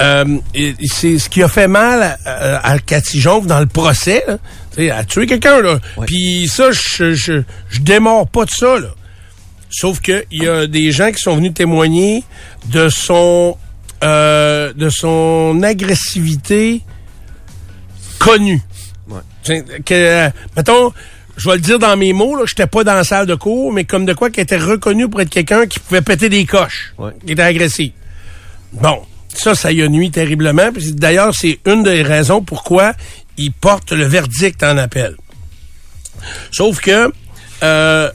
euh, c'est ce qui a fait mal à, à Cathy dans le procès. Là. Elle a tué quelqu'un, là. Ouais. Puis ça, je, je, je démords pas de ça, là. Sauf que il y a des gens qui sont venus témoigner de son euh, de son agressivité connue. Ouais. Que, euh, mettons, je vais le dire dans mes mots, là, j'étais pas dans la salle de cours, mais comme de quoi qui était reconnu pour être quelqu'un qui pouvait péter des coches, Ouais. qui était agressif. Bon, ça, ça y a nuit terriblement. D'ailleurs, c'est une des raisons pourquoi il porte le verdict en appel. Sauf que euh,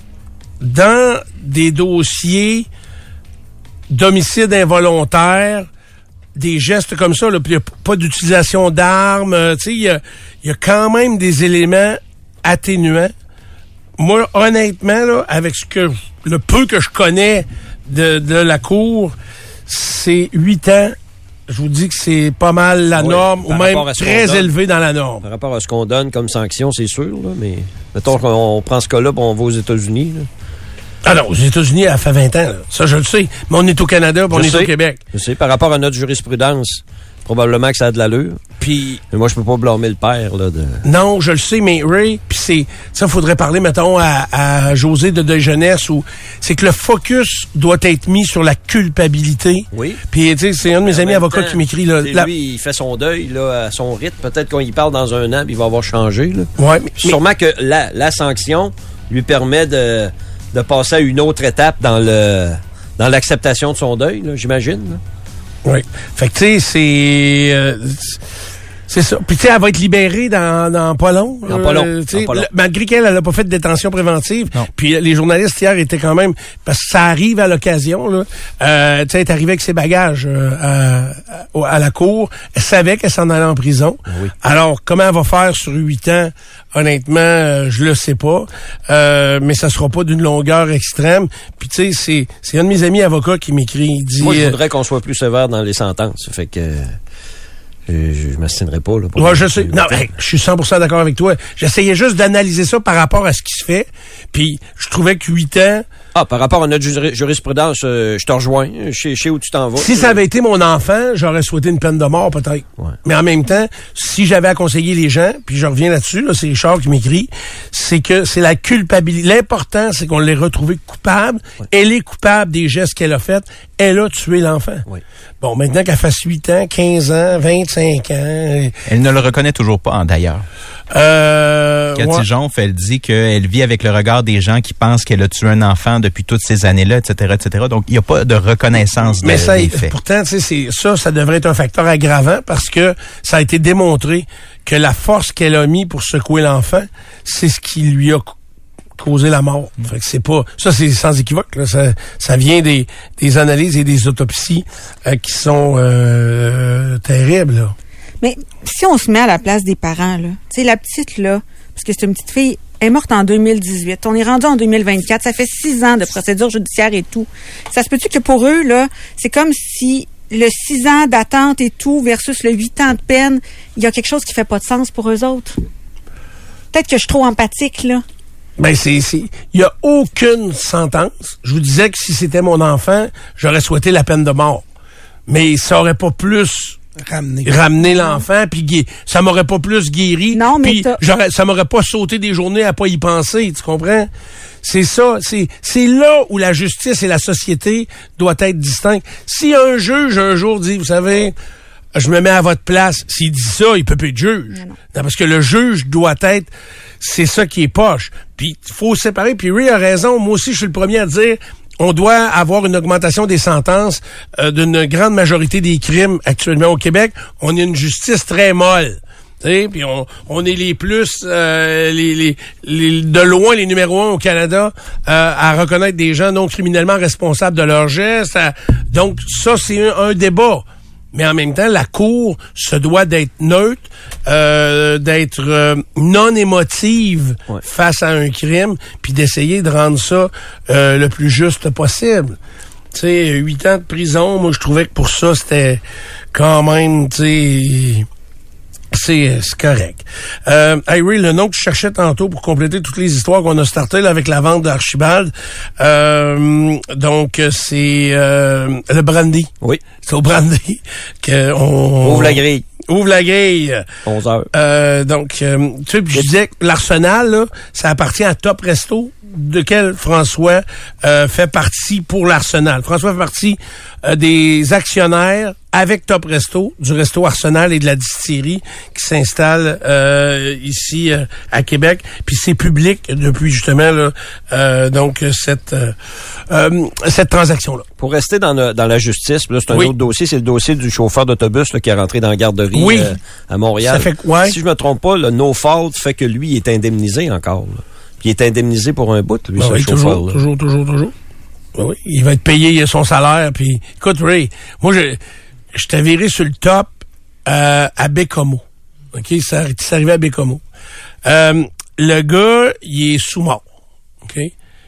dans des dossiers d'homicide involontaire, des gestes comme ça, là, puis y a pas d'utilisation d'armes, euh, tu sais, il y a, y a quand même des éléments atténuants. Moi, honnêtement, là, avec ce que le peu que je connais de, de la cour, c'est huit ans. Je vous dis que c'est pas mal la Oui, norme, ou même très donne. élevé dans la norme. Par rapport à ce qu'on donne comme sanction, c'est sûr, là, mais mettons qu'on prend ce cas-là, on va aux États-Unis. Ah non, aux États-Unis, elle fait 20 ans. là. Ça, je le sais. Mais on est au Canada, puis on est au Québec. Je sais, par rapport à notre jurisprudence, probablement que ça a de l'allure. Puis Mais moi, je peux pas blâmer le père, là, de... Non, je le sais, mais Ray, puis c'est ça, faudrait parler, mettons, à, à José de De Jeunesse, où c'est que le focus doit être mis sur la culpabilité. Oui. Puis, tu sais, c'est un de mes amis avocats temps, qui m'écrit, là. la- Lui, il fait son deuil, là, à son rythme. Peut-être qu'on y parle dans un an, puis il va avoir changé, là. Ouais, mais, mais- Sûrement que la, la sanction lui permet de, de passer à une autre étape dans le dans l'acceptation de son deuil, là, j'imagine. Oui. Fait que, tu sais, c'est... euh, c'est ça. Puis, tu sais, elle va être libérée dans, dans pas long. Dans pas long, sais, dans pas long. le- malgré qu'elle, elle a pas fait de détention préventive. Non. Puis, euh, les journalistes hier étaient quand même... Parce que ça arrive à l'occasion, là. Euh, tu sais, elle est arrivée avec ses bagages euh, à, la cour. Elle savait qu'elle s'en allait en prison. oui. Alors, comment elle va faire sur huit ans? Honnêtement, euh, je le sais pas. Euh, mais ça sera pas d'une longueur extrême. Puis, tu sais, c'est, c'est un de mes amis avocats qui m'écrit. Moi, je euh, voudrais qu'on soit plus sévère dans les sentences. Fait que euh, je, je m'astinerai pas. Là, pour Ouais, je sais. Non, hey, je suis 100% d'accord avec toi. J'essayais juste d'analyser ça par rapport à ce qui se fait. Puis je trouvais que 8 ans, Ah, par rapport à notre juri- jurisprudence, euh, je te rejoins. Je sais- où tu t'en vas. si ça avait été mon enfant, j'aurais souhaité une peine de mort peut-être. Ouais. Mais en même temps, si j'avais à conseiller les gens, puis je reviens là-dessus, là, c'est Richard qui m'écrit, c'est que c'est la culpabilité. L'important, c'est qu'on l'ait retrouvé coupable. Elle est coupable des gestes qu'elle a faits. Elle a tué l'enfant. Oui. Bon, maintenant qu'elle fasse 8 ans, 15 ans, 25 ans, Elle ne le reconnaît toujours pas, hein, d'ailleurs. euh, Cathy ouais. Jonf, elle dit qu'elle vit avec le regard des gens qui pensent qu'elle a tué un enfant depuis toutes ces années-là, etc., etc. Donc, il n'y a pas de reconnaissance de, Mais ça, des faits. pourtant, ça, ça devrait être un facteur aggravant parce que ça a été démontré que la force qu'elle a mis pour secouer l'enfant, c'est ce qui lui a ca- causé la mort. Fait que c'est pas, ça c'est sans équivoque. Là, ça, ça vient des, des analyses et des autopsies euh, qui sont euh, terribles. Là. Mais si on se met à la place des parents, là, tu sais, la petite, là, parce que c'est une petite fille, est morte en 2018. On est rendu en 2024. Ça fait six ans de procédure judiciaire et tout. Ça se peut-tu que pour eux, là, c'est comme si le six ans d'attente et tout versus le huit ans de peine, il y a quelque chose qui fait pas de sens pour eux autres? Peut-être que je suis trop empathique, là. Ben c'est c'est il y a aucune sentence. Je vous disais que si c'était mon enfant, j'aurais souhaité la peine de mort. Mais ça aurait pas plus Ramener. ramené l'enfant puis gué- ça m'aurait pas plus guéri Non, mais j'aurais ça m'aurait pas sauté des journées à pas y penser, tu comprends? C'est ça, c'est c'est là où la justice et la société doivent être distinctes. Si un juge un jour dit vous savez je me mets à votre place. S'il dit ça, il peut plus être juge. Non, non. Non, parce que le juge doit être, c'est ça qui est poche. Puis il faut séparer. Puis Ray a raison. Moi aussi, je suis le premier à dire, on doit avoir une augmentation des sentences euh, d'une grande majorité des crimes actuellement au Québec. On a une justice très molle. Puis on, on est les plus, euh, les, les, les- de loin les numéros un au Canada euh, à reconnaître des gens non criminellement responsables de leurs gestes. donc ça, c'est un débat. Mais en même temps, la Cour se doit d'être neutre, euh, d'être euh, non émotive Ouais. face à un crime, puis d'essayer de rendre ça euh, le plus juste possible. Tu sais, huit ans de prison, moi je trouvais que pour ça, c'était quand même, tu sais, c'est c'est correct. Euh, le nom que je cherchais tantôt pour compléter toutes les histoires qu'on a startées là, avec la vente d'Archibald, euh, donc euh, c'est euh, le brandy. Oui. C'est au brandy que on Ouvre la grille. Ouvre la grille. 11 heures. Euh, donc, euh, tu sais, je disais que l'Arsenal, ça appartient à Top Resto, de quel François euh, fait partie pour l'Arsenal. François fait partie euh, des actionnaires avec Top Resto, du Resto Arsenal et de la distillerie qui s'installe euh, ici euh, à Québec. Puis c'est public depuis justement là, euh, donc cette euh, euh, cette transaction-là. Pour rester dans, le- dans la justice, là, c'est un Oui. autre dossier, c'est le dossier du chauffeur d'autobus là, qui est rentré dans la garderie Oui. euh, à Montréal. Ça fait ouais. Si je me trompe pas, le no fault fait que lui est indemnisé encore. là. Puis il est indemnisé pour un bout, lui, Ben ce oui, chauffeur. toujours, toujours, toujours, toujours. Ben oui, il va être payé son salaire. Puis, écoute, Ray, moi, je, je t'ai viré sur le top euh, à Bécomo. OK? Ça, c'est arrivé à Bécomo. Euh, le gars, il est sous-mort. OK?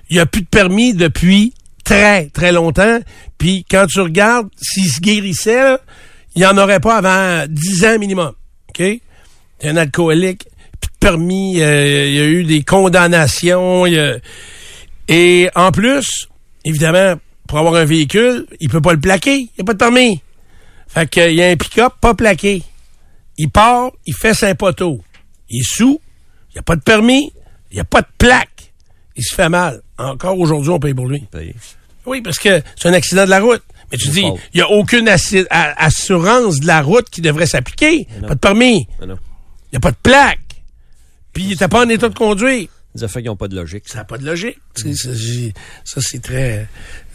Il a plus de permis depuis très, très longtemps. Puis, quand tu regardes, s'il se guérissait, il en aurait pas avant 10 ans minimum. OK? C'est un alcoolique, plus de permis, euh, il y a eu des condamnations, et en plus, évidemment, pour avoir un véhicule, il peut pas le plaquer, il n'y a pas de permis. Fait qu'il y a un pick-up pas plaqué. Il part, il fait saint poteau. Il est sous, il n'y a pas de permis, il n'y a pas de plaque. Il se fait mal. Encore aujourd'hui, on paye pour lui. Paye. Oui, parce que c'est un accident de la route. Mais tu dis, il n'y a aucune assurance de la route qui devrait s'appliquer. Pas de permis. Il n'y a pas de plaque. Puis il n'était pas en état de conduire. Des affaires qui n'ont pas de logique. Ça n'a pas de logique. Ça, c'est très...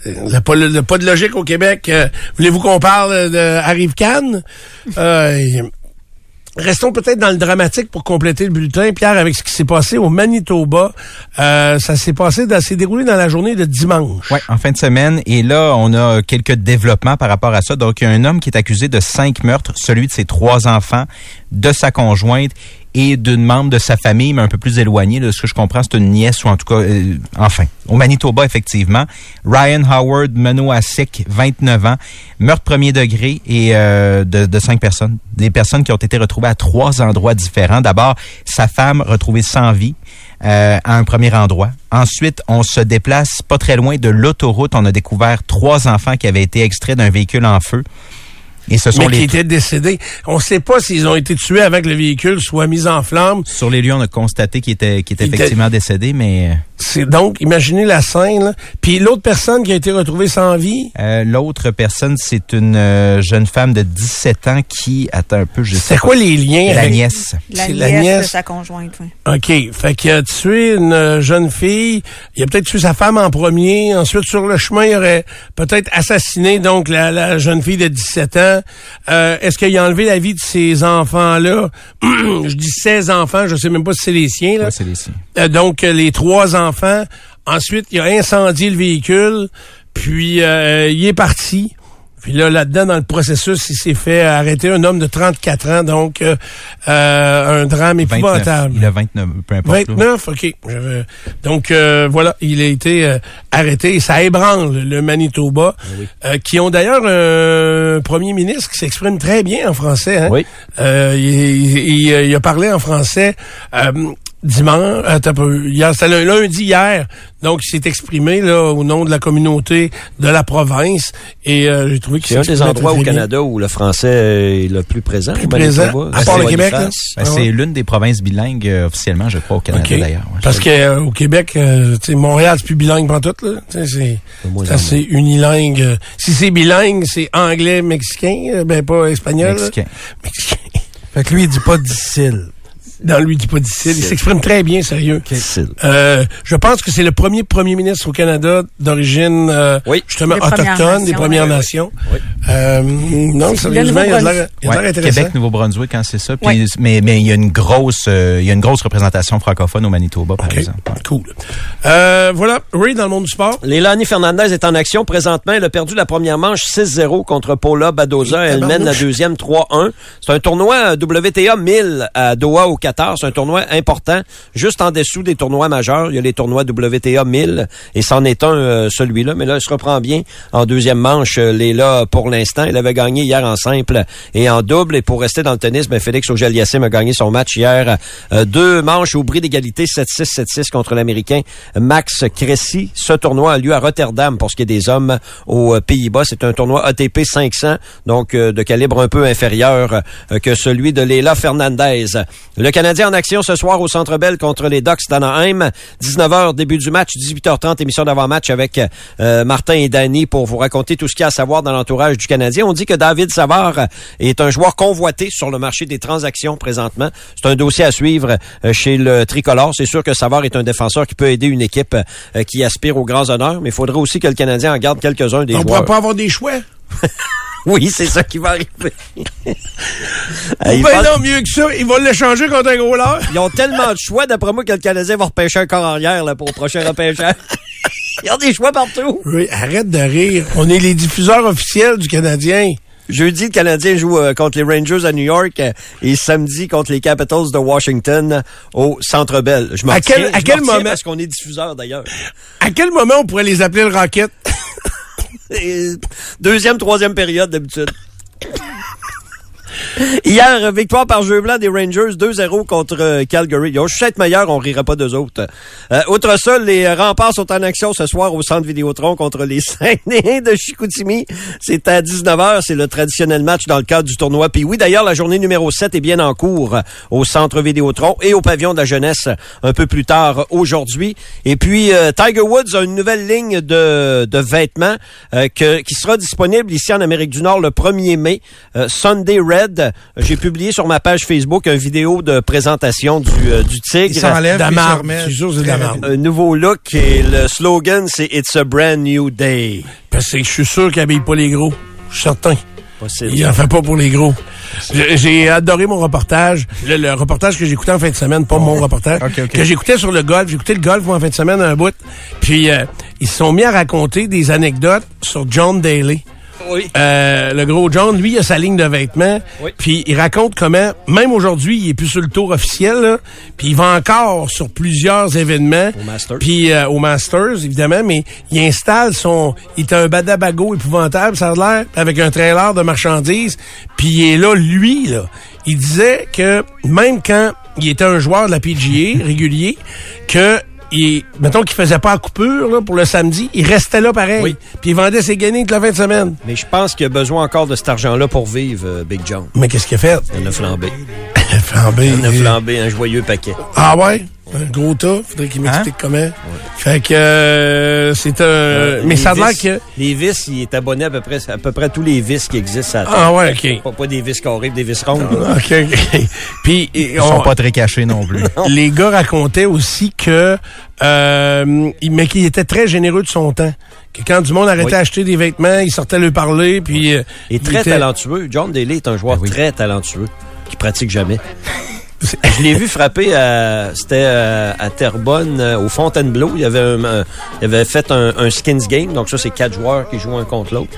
euh, Il n'y a pas, le- le- pas de logique au Québec. Euh, Voulez-vous qu'on parle de Arrive Cannes? Euh, Restons peut-être dans le dramatique pour compléter le bulletin, Pierre, avec ce qui s'est passé au Manitoba. Euh, ça s'est passé, dans- s'est déroulé dans la journée de dimanche. Ouais, en fin de semaine. Et là, on a quelques développements par rapport à ça. Donc, il y a un homme qui est accusé de cinq meurtres, celui de ses trois enfants, de sa conjointe et d'une membre de sa famille, mais un peu plus éloignée. De ce que je comprends, c'est une nièce ou en tout cas, euh, enfin, au Manitoba, effectivement. Ryan Howard Menoasek, 29 ans, meurtre premier degré et euh, de, de cinq personnes. Des personnes qui ont été retrouvées à trois endroits différents. D'abord, sa femme retrouvée sans vie euh, à un premier endroit. Ensuite, on se déplace pas très loin de l'autoroute. On a découvert trois enfants qui avaient été extraits d'un véhicule en feu. Et ce sont mais qui les étaient décédés. On ne sait pas s'ils ont été tués avec le véhicule soit mis en flamme. sur les lieux, on a constaté qu'ils étaient, effectivement décédés, mais C'est donc, imaginez la scène. là. Puis l'autre personne qui a été retrouvée sans vie, euh, l'autre personne, c'est une euh, jeune femme de 17 ans qui attends un peu, je sais c'est quoi les liens La avec... nièce. La C'est nièce, la nièce. de sa conjointe, oui. OK. Fait qu'il a tué une euh, jeune fille. Il a peut-être tué sa femme en premier. Ensuite, sur le chemin, il aurait peut-être assassiné donc la, la jeune fille de 17 ans. Euh, Est-ce qu'il a enlevé la vie de ces enfants-là? je dis 16 enfants. Je sais même pas si c'est les siens. Là. Ouais, c'est les siens. Euh, donc, euh, les trois enfants. Ensuite, il a incendié le véhicule. Puis, il est parti. Puis là, là-dedans, dans le processus, il s'est fait arrêter un homme de 34 ans. Donc, euh, euh, un drame 29. épouvantable. Il a 29, peu importe. là. 29, OK. Donc, euh, voilà, il a été euh, arrêté. Et ça ébranle le Manitoba, euh, qui ont d'ailleurs un premier ministre qui s'exprime très bien en français. Hein? Oui. Euh, il, il- il- il a parlé en français euh, dimanche, hier, c'était le lundi hier. Donc, il s'est exprimé là au nom de la communauté de la province. Et euh, j'ai trouvé qu'il C'est un des endroits au bien. Canada où le français est le plus présent. Plus présent, à C'est part le. Québec, là. Ben, Ah c'est ouais. l'une des provinces bilingues euh, officiellement, je crois, au Canada d'ailleurs. ouais. Parce que euh, au Québec, euh, tu sais, Montréal, c'est plus bilingue pantoute, là. Tu sais, C'est assez unilingue. Euh, Si c'est bilingue, c'est anglais, mexicain, euh, ben pas espagnol. là. Mexicain. Mexicain. Fait que lui, il dit pas difficile. Non, lui, il dit pas difficile. Il s'exprime très bien, sérieux. Difficile. Euh, je pense que c'est le premier premier ministre au Canada d'origine euh, Oui. justement Des Premières autochtone, des Premières oui. Nations. Oui. Euh, non, sérieusement, il a de l'air il a de Ouais, l'air intéressant. Québec, Nouveau-Brunswick, quand c'est ça. Puis, Ouais. mais, mais il y a une grosse, euh, il y a une grosse représentation francophone au Manitoba, par exemple. Ouais. Cool. Euh, voilà, Ray, dans le monde du sport. Lélani Fernandez est en action présentement. Elle a perdu la première manche 6-0 contre Paula Badoza. Elle mène la deuxième 3-1. C'est un tournoi WTA 1000 à Doha au Qatar. C'est un tournoi important, juste en dessous des tournois majeurs. Il y a les tournois WTA 1000 et c'en est un, euh, celui-là. Mais là, il se reprend bien en deuxième manche. Euh, Léla, pour l'instant, il avait gagné hier en simple et en double. Et pour rester dans le tennis, ben, Félix Auger-Aliassime a gagné son match hier. Euh, deux manches au bris d'égalité, 7-6, 7-6 contre l'Américain Max Cressy. Ce tournoi a lieu à Rotterdam pour ce qui est des hommes aux euh, Pays-Bas. C'est un tournoi ATP 500, donc euh, de calibre un peu inférieur que celui de Leila Fernandez. Le Canadien en action ce soir au Centre Bell contre les Ducks d'Anaheim. 19h, début du match, 18h30, émission d'avant-match avec euh, Martin et Danny pour vous raconter tout ce qu'il y a à savoir dans l'entourage du Canadien. On dit que David Savard est un joueur convoité sur le marché des transactions présentement. C'est un dossier à suivre euh, chez le tricolore. C'est sûr que Savard est un défenseur qui peut aider une équipe euh, qui aspire aux grands honneurs, mais il faudrait aussi que le Canadien en garde quelques-uns des On joueurs. pourrait pas avoir des choix? Oui, c'est ça qui va arriver. Hey, ils, ben non, mieux que ça, ils vont l'échanger contre un gros leurre. ils ont tellement de choix, d'après moi, que le Canadien va repêcher un corps arrière là, pour le prochain repêchage. Ils ont des choix partout. Oui, arrête de rire. On est les diffuseurs officiels du Canadien. Jeudi, le Canadien joue euh, contre les Rangers à New York euh, et samedi contre les Capitals de Washington au Centre Bell. Je m'en À quel- à quel moment- Parce qu'on est diffuseur d'ailleurs. À quel moment on pourrait les appeler le Rocket? Deuxième, troisième période d'habitude. Hier, victoire par jeu blanc des Rangers, 2-0 contre euh, Calgary. Ils ont juste être meilleurs, on rira pas d'eux autres. Euh, outre ça, les remparts sont en action ce soir au centre Vidéotron contre les Saguenayens de Chicoutimi. C'est à 19h, c'est le traditionnel match dans le cadre du tournoi. Puis oui, d'ailleurs, la journée numéro 7 est bien en cours euh, au centre Vidéotron et au pavillon de la jeunesse un peu plus tard aujourd'hui. Et puis, euh, Tiger Woods a une nouvelle ligne de, de vêtements euh, que, qui sera disponible ici en Amérique du Nord le 1er mai. Euh, Sunday Red. J'ai publié sur ma page Facebook une vidéo de présentation du, euh, du Il Tigre. s'enlève, il se Damar. remet. Je suis sûr que c'est Très Damar. rapide. Un nouveau look et le slogan, c'est It's a brand new day. Parce que je suis sûr qu'il habille pas les gros. Je suis certain. Possible. Il en fait pas pour les gros. J'ai- adoré mon reportage. Le, le reportage que j'écoutais en fin de semaine, pas mon reportage. Ok, ok. Que j'écoutais sur le golf. J'écoutais le golf moi, en fin de semaine un bout. Puis euh, ils se sont mis à raconter des anecdotes sur John Daly. Oui. Euh, le gros John, lui, il a sa ligne de vêtements. Oui. Puis il raconte comment, même aujourd'hui, il est plus sur le tour officiel, puis il va encore sur plusieurs événements. Au Masters. Puis euh, au Masters, évidemment, mais il installe son... Il est un badabago épouvantable, ça a l'air, avec un trailer de marchandises. Puis il est là, lui, là. Il disait que même quand il était un joueur de la PGA régulier, que... Il, mettons qu'il faisait pas la coupure là, pour le samedi, il restait là pareil. Oui. Puis il vendait ses gagnés toute la fin de semaine. Mais je pense qu'il a besoin encore de cet argent-là pour vivre, euh, Big John. Mais qu'est-ce qu'il a fait? Il a flambé. Flambé. Il a flambé un joyeux paquet. Ah ouais? Un gros tas. Faudrait qu'il m'explique comment. Fait que euh, c'est un... Euh, mais ça a l'air que... Les vis, il est abonné à peu près à peu près tous les vis qui existent à la Ah ouais, OK. Pas, pas des vis carrés, des vis rondes. OK, OK. Puis Ils on- sont pas très cachés non plus. les gars racontaient aussi que... Euh, mais qu'il était très généreux de son temps. Que quand du monde arrêtait Oui. d'acheter des vêtements, il sortait lui parler, puis... euh, Et il très était- talentueux. John Daly est un joueur Ben oui. très talentueux qui pratique jamais. Je l'ai vu frapper à c'était à, à Terrebonne euh, au Fontainebleau. Il avait un, il avait fait un, un skins game, donc ça c'est quatre joueurs qui jouent un contre l'autre.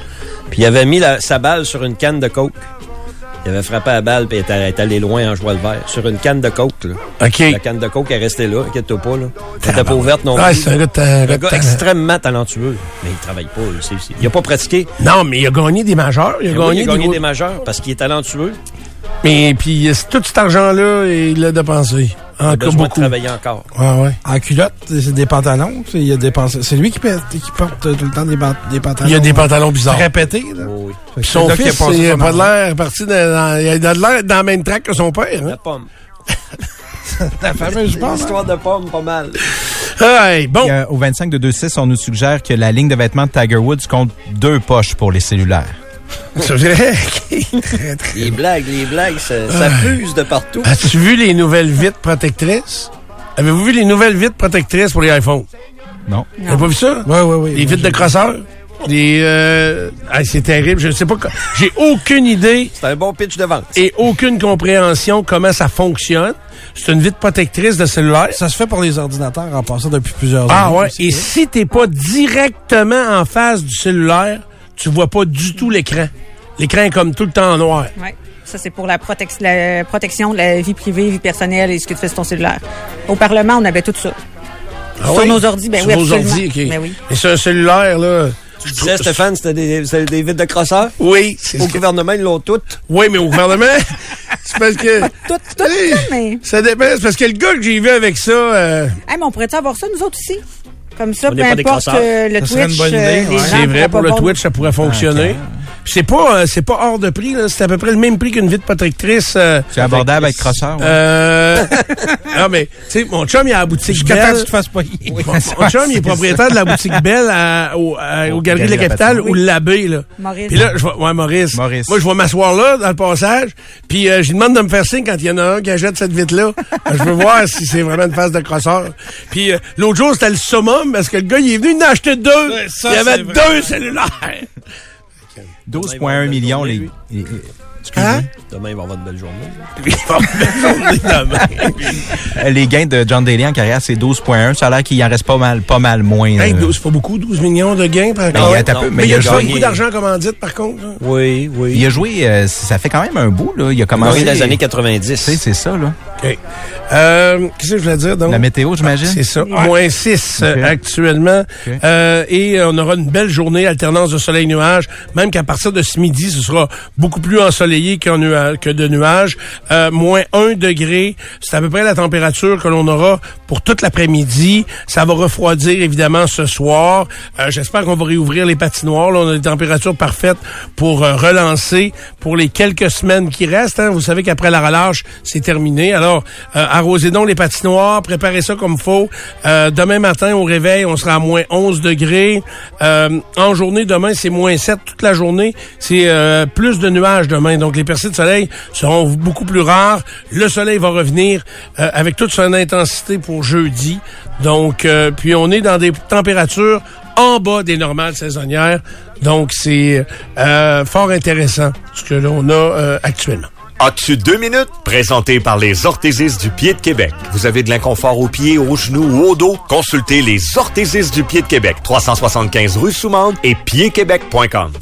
Puis il avait mis la- sa balle sur une canne de coke. Il avait frappé la balle puis il était, est allé loin en jouant le vert sur une canne de coke. Là. OK. La canne de coke est restée là, inquiète-toi pas là. Elle était pas ouverte non Ouais, plus. c'est un gars Un extrêmement talentueux, mais il travaille pas. là. Il a pas pratiqué. Non, mais il a gagné des majeurs. Il a oui, gagné, il a gagné gros- des majeurs parce qu'il est talentueux. Mais puis euh, tout cet argent-là, il l'a dépensé. Il a Encore beaucoup. travailler encore. Ouais, ouais. En culotte, c'est des pantalons. c'est- Il a dépensé. C'est lui qui, pète- qui porte tout le temps des, pantalons. Il y a des pantalons bizarres. répétés. Là. Oh oui. Son là fils, il a son pas de l'air parti dans, dans- il a de l'air dans la même track que son père. La Hein? pomme. La fameuse Une passe. histoire de pomme, pas mal. Hey, bon. Euh, au 25 de 2.6, on nous suggère que la ligne de vêtements de Tiger Woods compte deux poches pour les cellulaires. C'est vrai? Ok. Très, très- Les blagues, les blagues, ça, ça fuse de partout. As-tu vu les nouvelles vitres protectrices? Avez-vous vu les nouvelles vitres protectrices pour les iPhones? Non. Vous avez pas vu ça? Oui, oui, oui. Les vitres de crosseur? Des, euh... ah, c'est terrible. Je ne sais pas. J'ai aucune idée C'est un bon pitch de vente. et aucune compréhension comment ça fonctionne. C'est une vitre protectrice de cellulaire. Ça se fait pour les ordinateurs en passant depuis plusieurs Ah années. ouais. aussi. Et si t'es pas directement en face du cellulaire, tu vois pas du tout l'écran. l'écran est comme tout le temps en noir. Oui. Ça, c'est pour la, protex- la protection de la vie privée, vie personnelle et ce que tu fais sur ton cellulaire. Au Parlement, on avait tout ça. Ah Sur oui? nos ordi, ben Sur oui, absolument. ordi, OK. Ben oui. Sur un cellulaire, là... Tu disais, Stéphane, c'était des, des vides de crosseurs? Oui, Au gouvernement, ils l'ont toutes. Oui, mais au gouvernement, c'est parce que... Tout, tout, mais... Ça dépend. C'est parce que le gars que j'ai vu avec ça... euh, Hey, mais on pourrait-tu avoir ça, nous autres aussi? Comme ça, On peu importe euh, le Ça Twitch, euh, ouais. C'est vrai, pour pas le Twitch, ça pourrait fonctionner. C'est pas, euh, c'est pas hors de prix, là. C'est à peu près le même prix qu'une vitre protectrice. euh, C'est abordable avec crosseur. ouais. euh, non, mais, tu sais, mon chum, il a la boutique Jusqu'à temps que Belle. tu te fasses pas Mon, mon chum, il est propriétaire de la boutique Belle à, au, à- aux Galeries de la Capitale ou l'abbé, là. Maurice. Puis là, je vais, ouais, Maurice. Maurice. Moi, je vais m'asseoir là, dans le passage, puis euh, je lui demande de me faire signe quand il y en a un qui achète cette vitre-là. Je veux voir si c'est vraiment une phase de crosseur. Puis euh, l'autre jour, c'était le summum, parce que le gars, il est venu, il en a acheté deux. Ouais, ça, il y avait c'est vrai. deux cellulaires. 12,1 millions. Les, les- excuse-moi. Hein? Demain, il va y avoir une belle journée. Il va me mettre son nez dans la main. Euh, Les gains de John Daly en carrière, c'est 12,1. Ça a l'air qu'il en reste pas mal, pas mal moins. Hey, euh. 12, c'est pas beaucoup, 12 millions de gains par Mais contre. il y a- t'as non, peu- Mais, mais il a, gagné- beaucoup d'argent en commandite, par contre. hein. Oui, oui. Il a joué, euh, ça fait quand même un bout, là. Il a commencé. Dans les années Tu sais, 90. c'est ça, là. OK. Euh, Qu'est-ce que je voulais dire, donc? La météo, j'imagine? C'est ça. Moins 6 Ok. actuellement. Euh, et euh, on aura une belle journée, alternance de soleil-nuage. Même qu'à partir de ce midi, ce sera beaucoup plus ensoleillé qu'en nua- que de nuages. Euh, moins 1 degré. C'est à peu près la température que l'on aura pour toute l'après-midi. Ça va refroidir, évidemment, ce soir. Euh, J'espère qu'on va réouvrir les patinoires. Là, on a des températures parfaites pour euh, relancer pour les quelques semaines qui restent. hein. Vous savez qu'après la relâche, c'est terminé. Alors, euh, arrosez donc les patinoires, préparez ça comme faut. Euh, demain matin, au réveil, on sera à moins 11 degrés. Euh, en journée, demain, c'est moins 7 toute la journée. C'est plus de nuages demain. Donc, les percées de soleil seront beaucoup plus rares. Le soleil va revenir euh, avec toute son intensité pour jeudi. Donc, euh, puis on est dans des températures en bas des normales saisonnières. Donc, c'est euh, fort intéressant ce que l'on a euh, actuellement. As-tu deux minutes? Présenté par les orthésistes du pied de Québec. Vous avez de l'inconfort aux pieds, aux genoux ou au dos? Consultez les orthésistes du pied de Québec. 375 rue Soumande et piedquebec.com.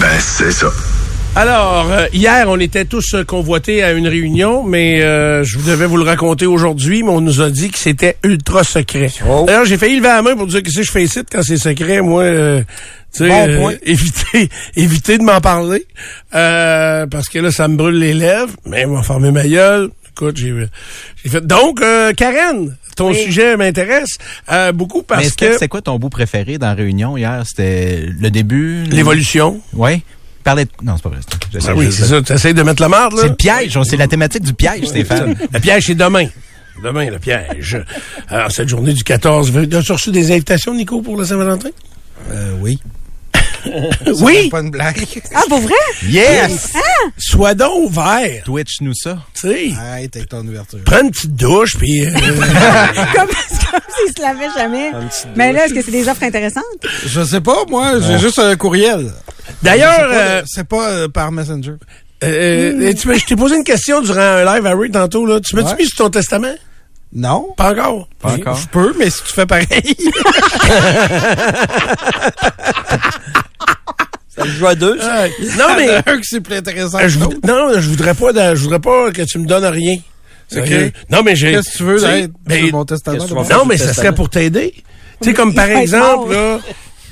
Ben, c'est ça. Alors, euh, hier, on était tous euh, convoités à une réunion, mais euh, je devais vous le raconter aujourd'hui, mais on nous a dit que c'était ultra secret. Oh. D'ailleurs, j'ai failli lever la main pour dire que si je fais ici quand c'est secret, moi, euh, tu sais, Bon euh, éviter, éviter de m'en parler, euh, parce que là, ça me brûle les lèvres, mais m'a fermé ma gueule. Écoute, j'ai j'ai fait... Donc, euh, Karen, ton Oui. sujet m'intéresse euh, beaucoup parce Mais que... c'est quoi ton bout préféré dans la réunion hier? C'était le début? L'évolution. Oui. De... Non, c'est pas vrai. Ah oui, c'est ça. Tu essaies de mettre la marde, là? C'est le piège. C'est la thématique du piège, Stéphane. Le piège, c'est demain. Demain, le piège. Alors, cette journée du 14, as-tu reçu des invitations, Nico, pour le Saint-Valentin? Euh, oui. Oui! Pas une blague. Ah, pour vrai? Yes! Sois donc ouvert, Twitch-nous ça. tu sais. Arrête avec ton ouverture. Prends une petite douche, puis... euh, comme, comme s'il se lavait jamais. Mais là, est-ce que c'est des offres intéressantes? Je sais pas, moi, j'ai juste un courriel. D'ailleurs, C'est pas, euh, c'est pas euh, par Messenger. euh, tu me- je t'ai posé une question durant un live à Ray tantôt. Là. Tu m'as-tu Ouais. mis sur ton testament? Non. Pas encore. Pas encore. Je peux, mais si tu fais pareil. Ça se joue à deux. Euh, non, mais... un que c'est plus intéressant. euh, je non, je voudrais pas, de- je voudrais pas que tu me donnes rien. C'est que, non, mais j'ai. Qu'est-ce que tu veux ben, mon testament? tu faire? Non, mais ça serait pour t'aider. Tu sais, comme par exemple, là,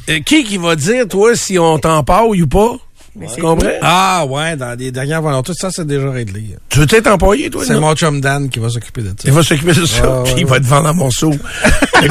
euh, qui qui va dire, toi, si on t'empaille ou pas? Mais Tu c'est comprends? Ah, ouais, dans les dernières volontés, ça, c'est déjà réglé. Tu veux être employé, toi? C'est mon chum Dan qui va s'occuper de ça. Il va s'occuper de ça, Ouais, puis ouais, il va te vendre un morceau. Lui.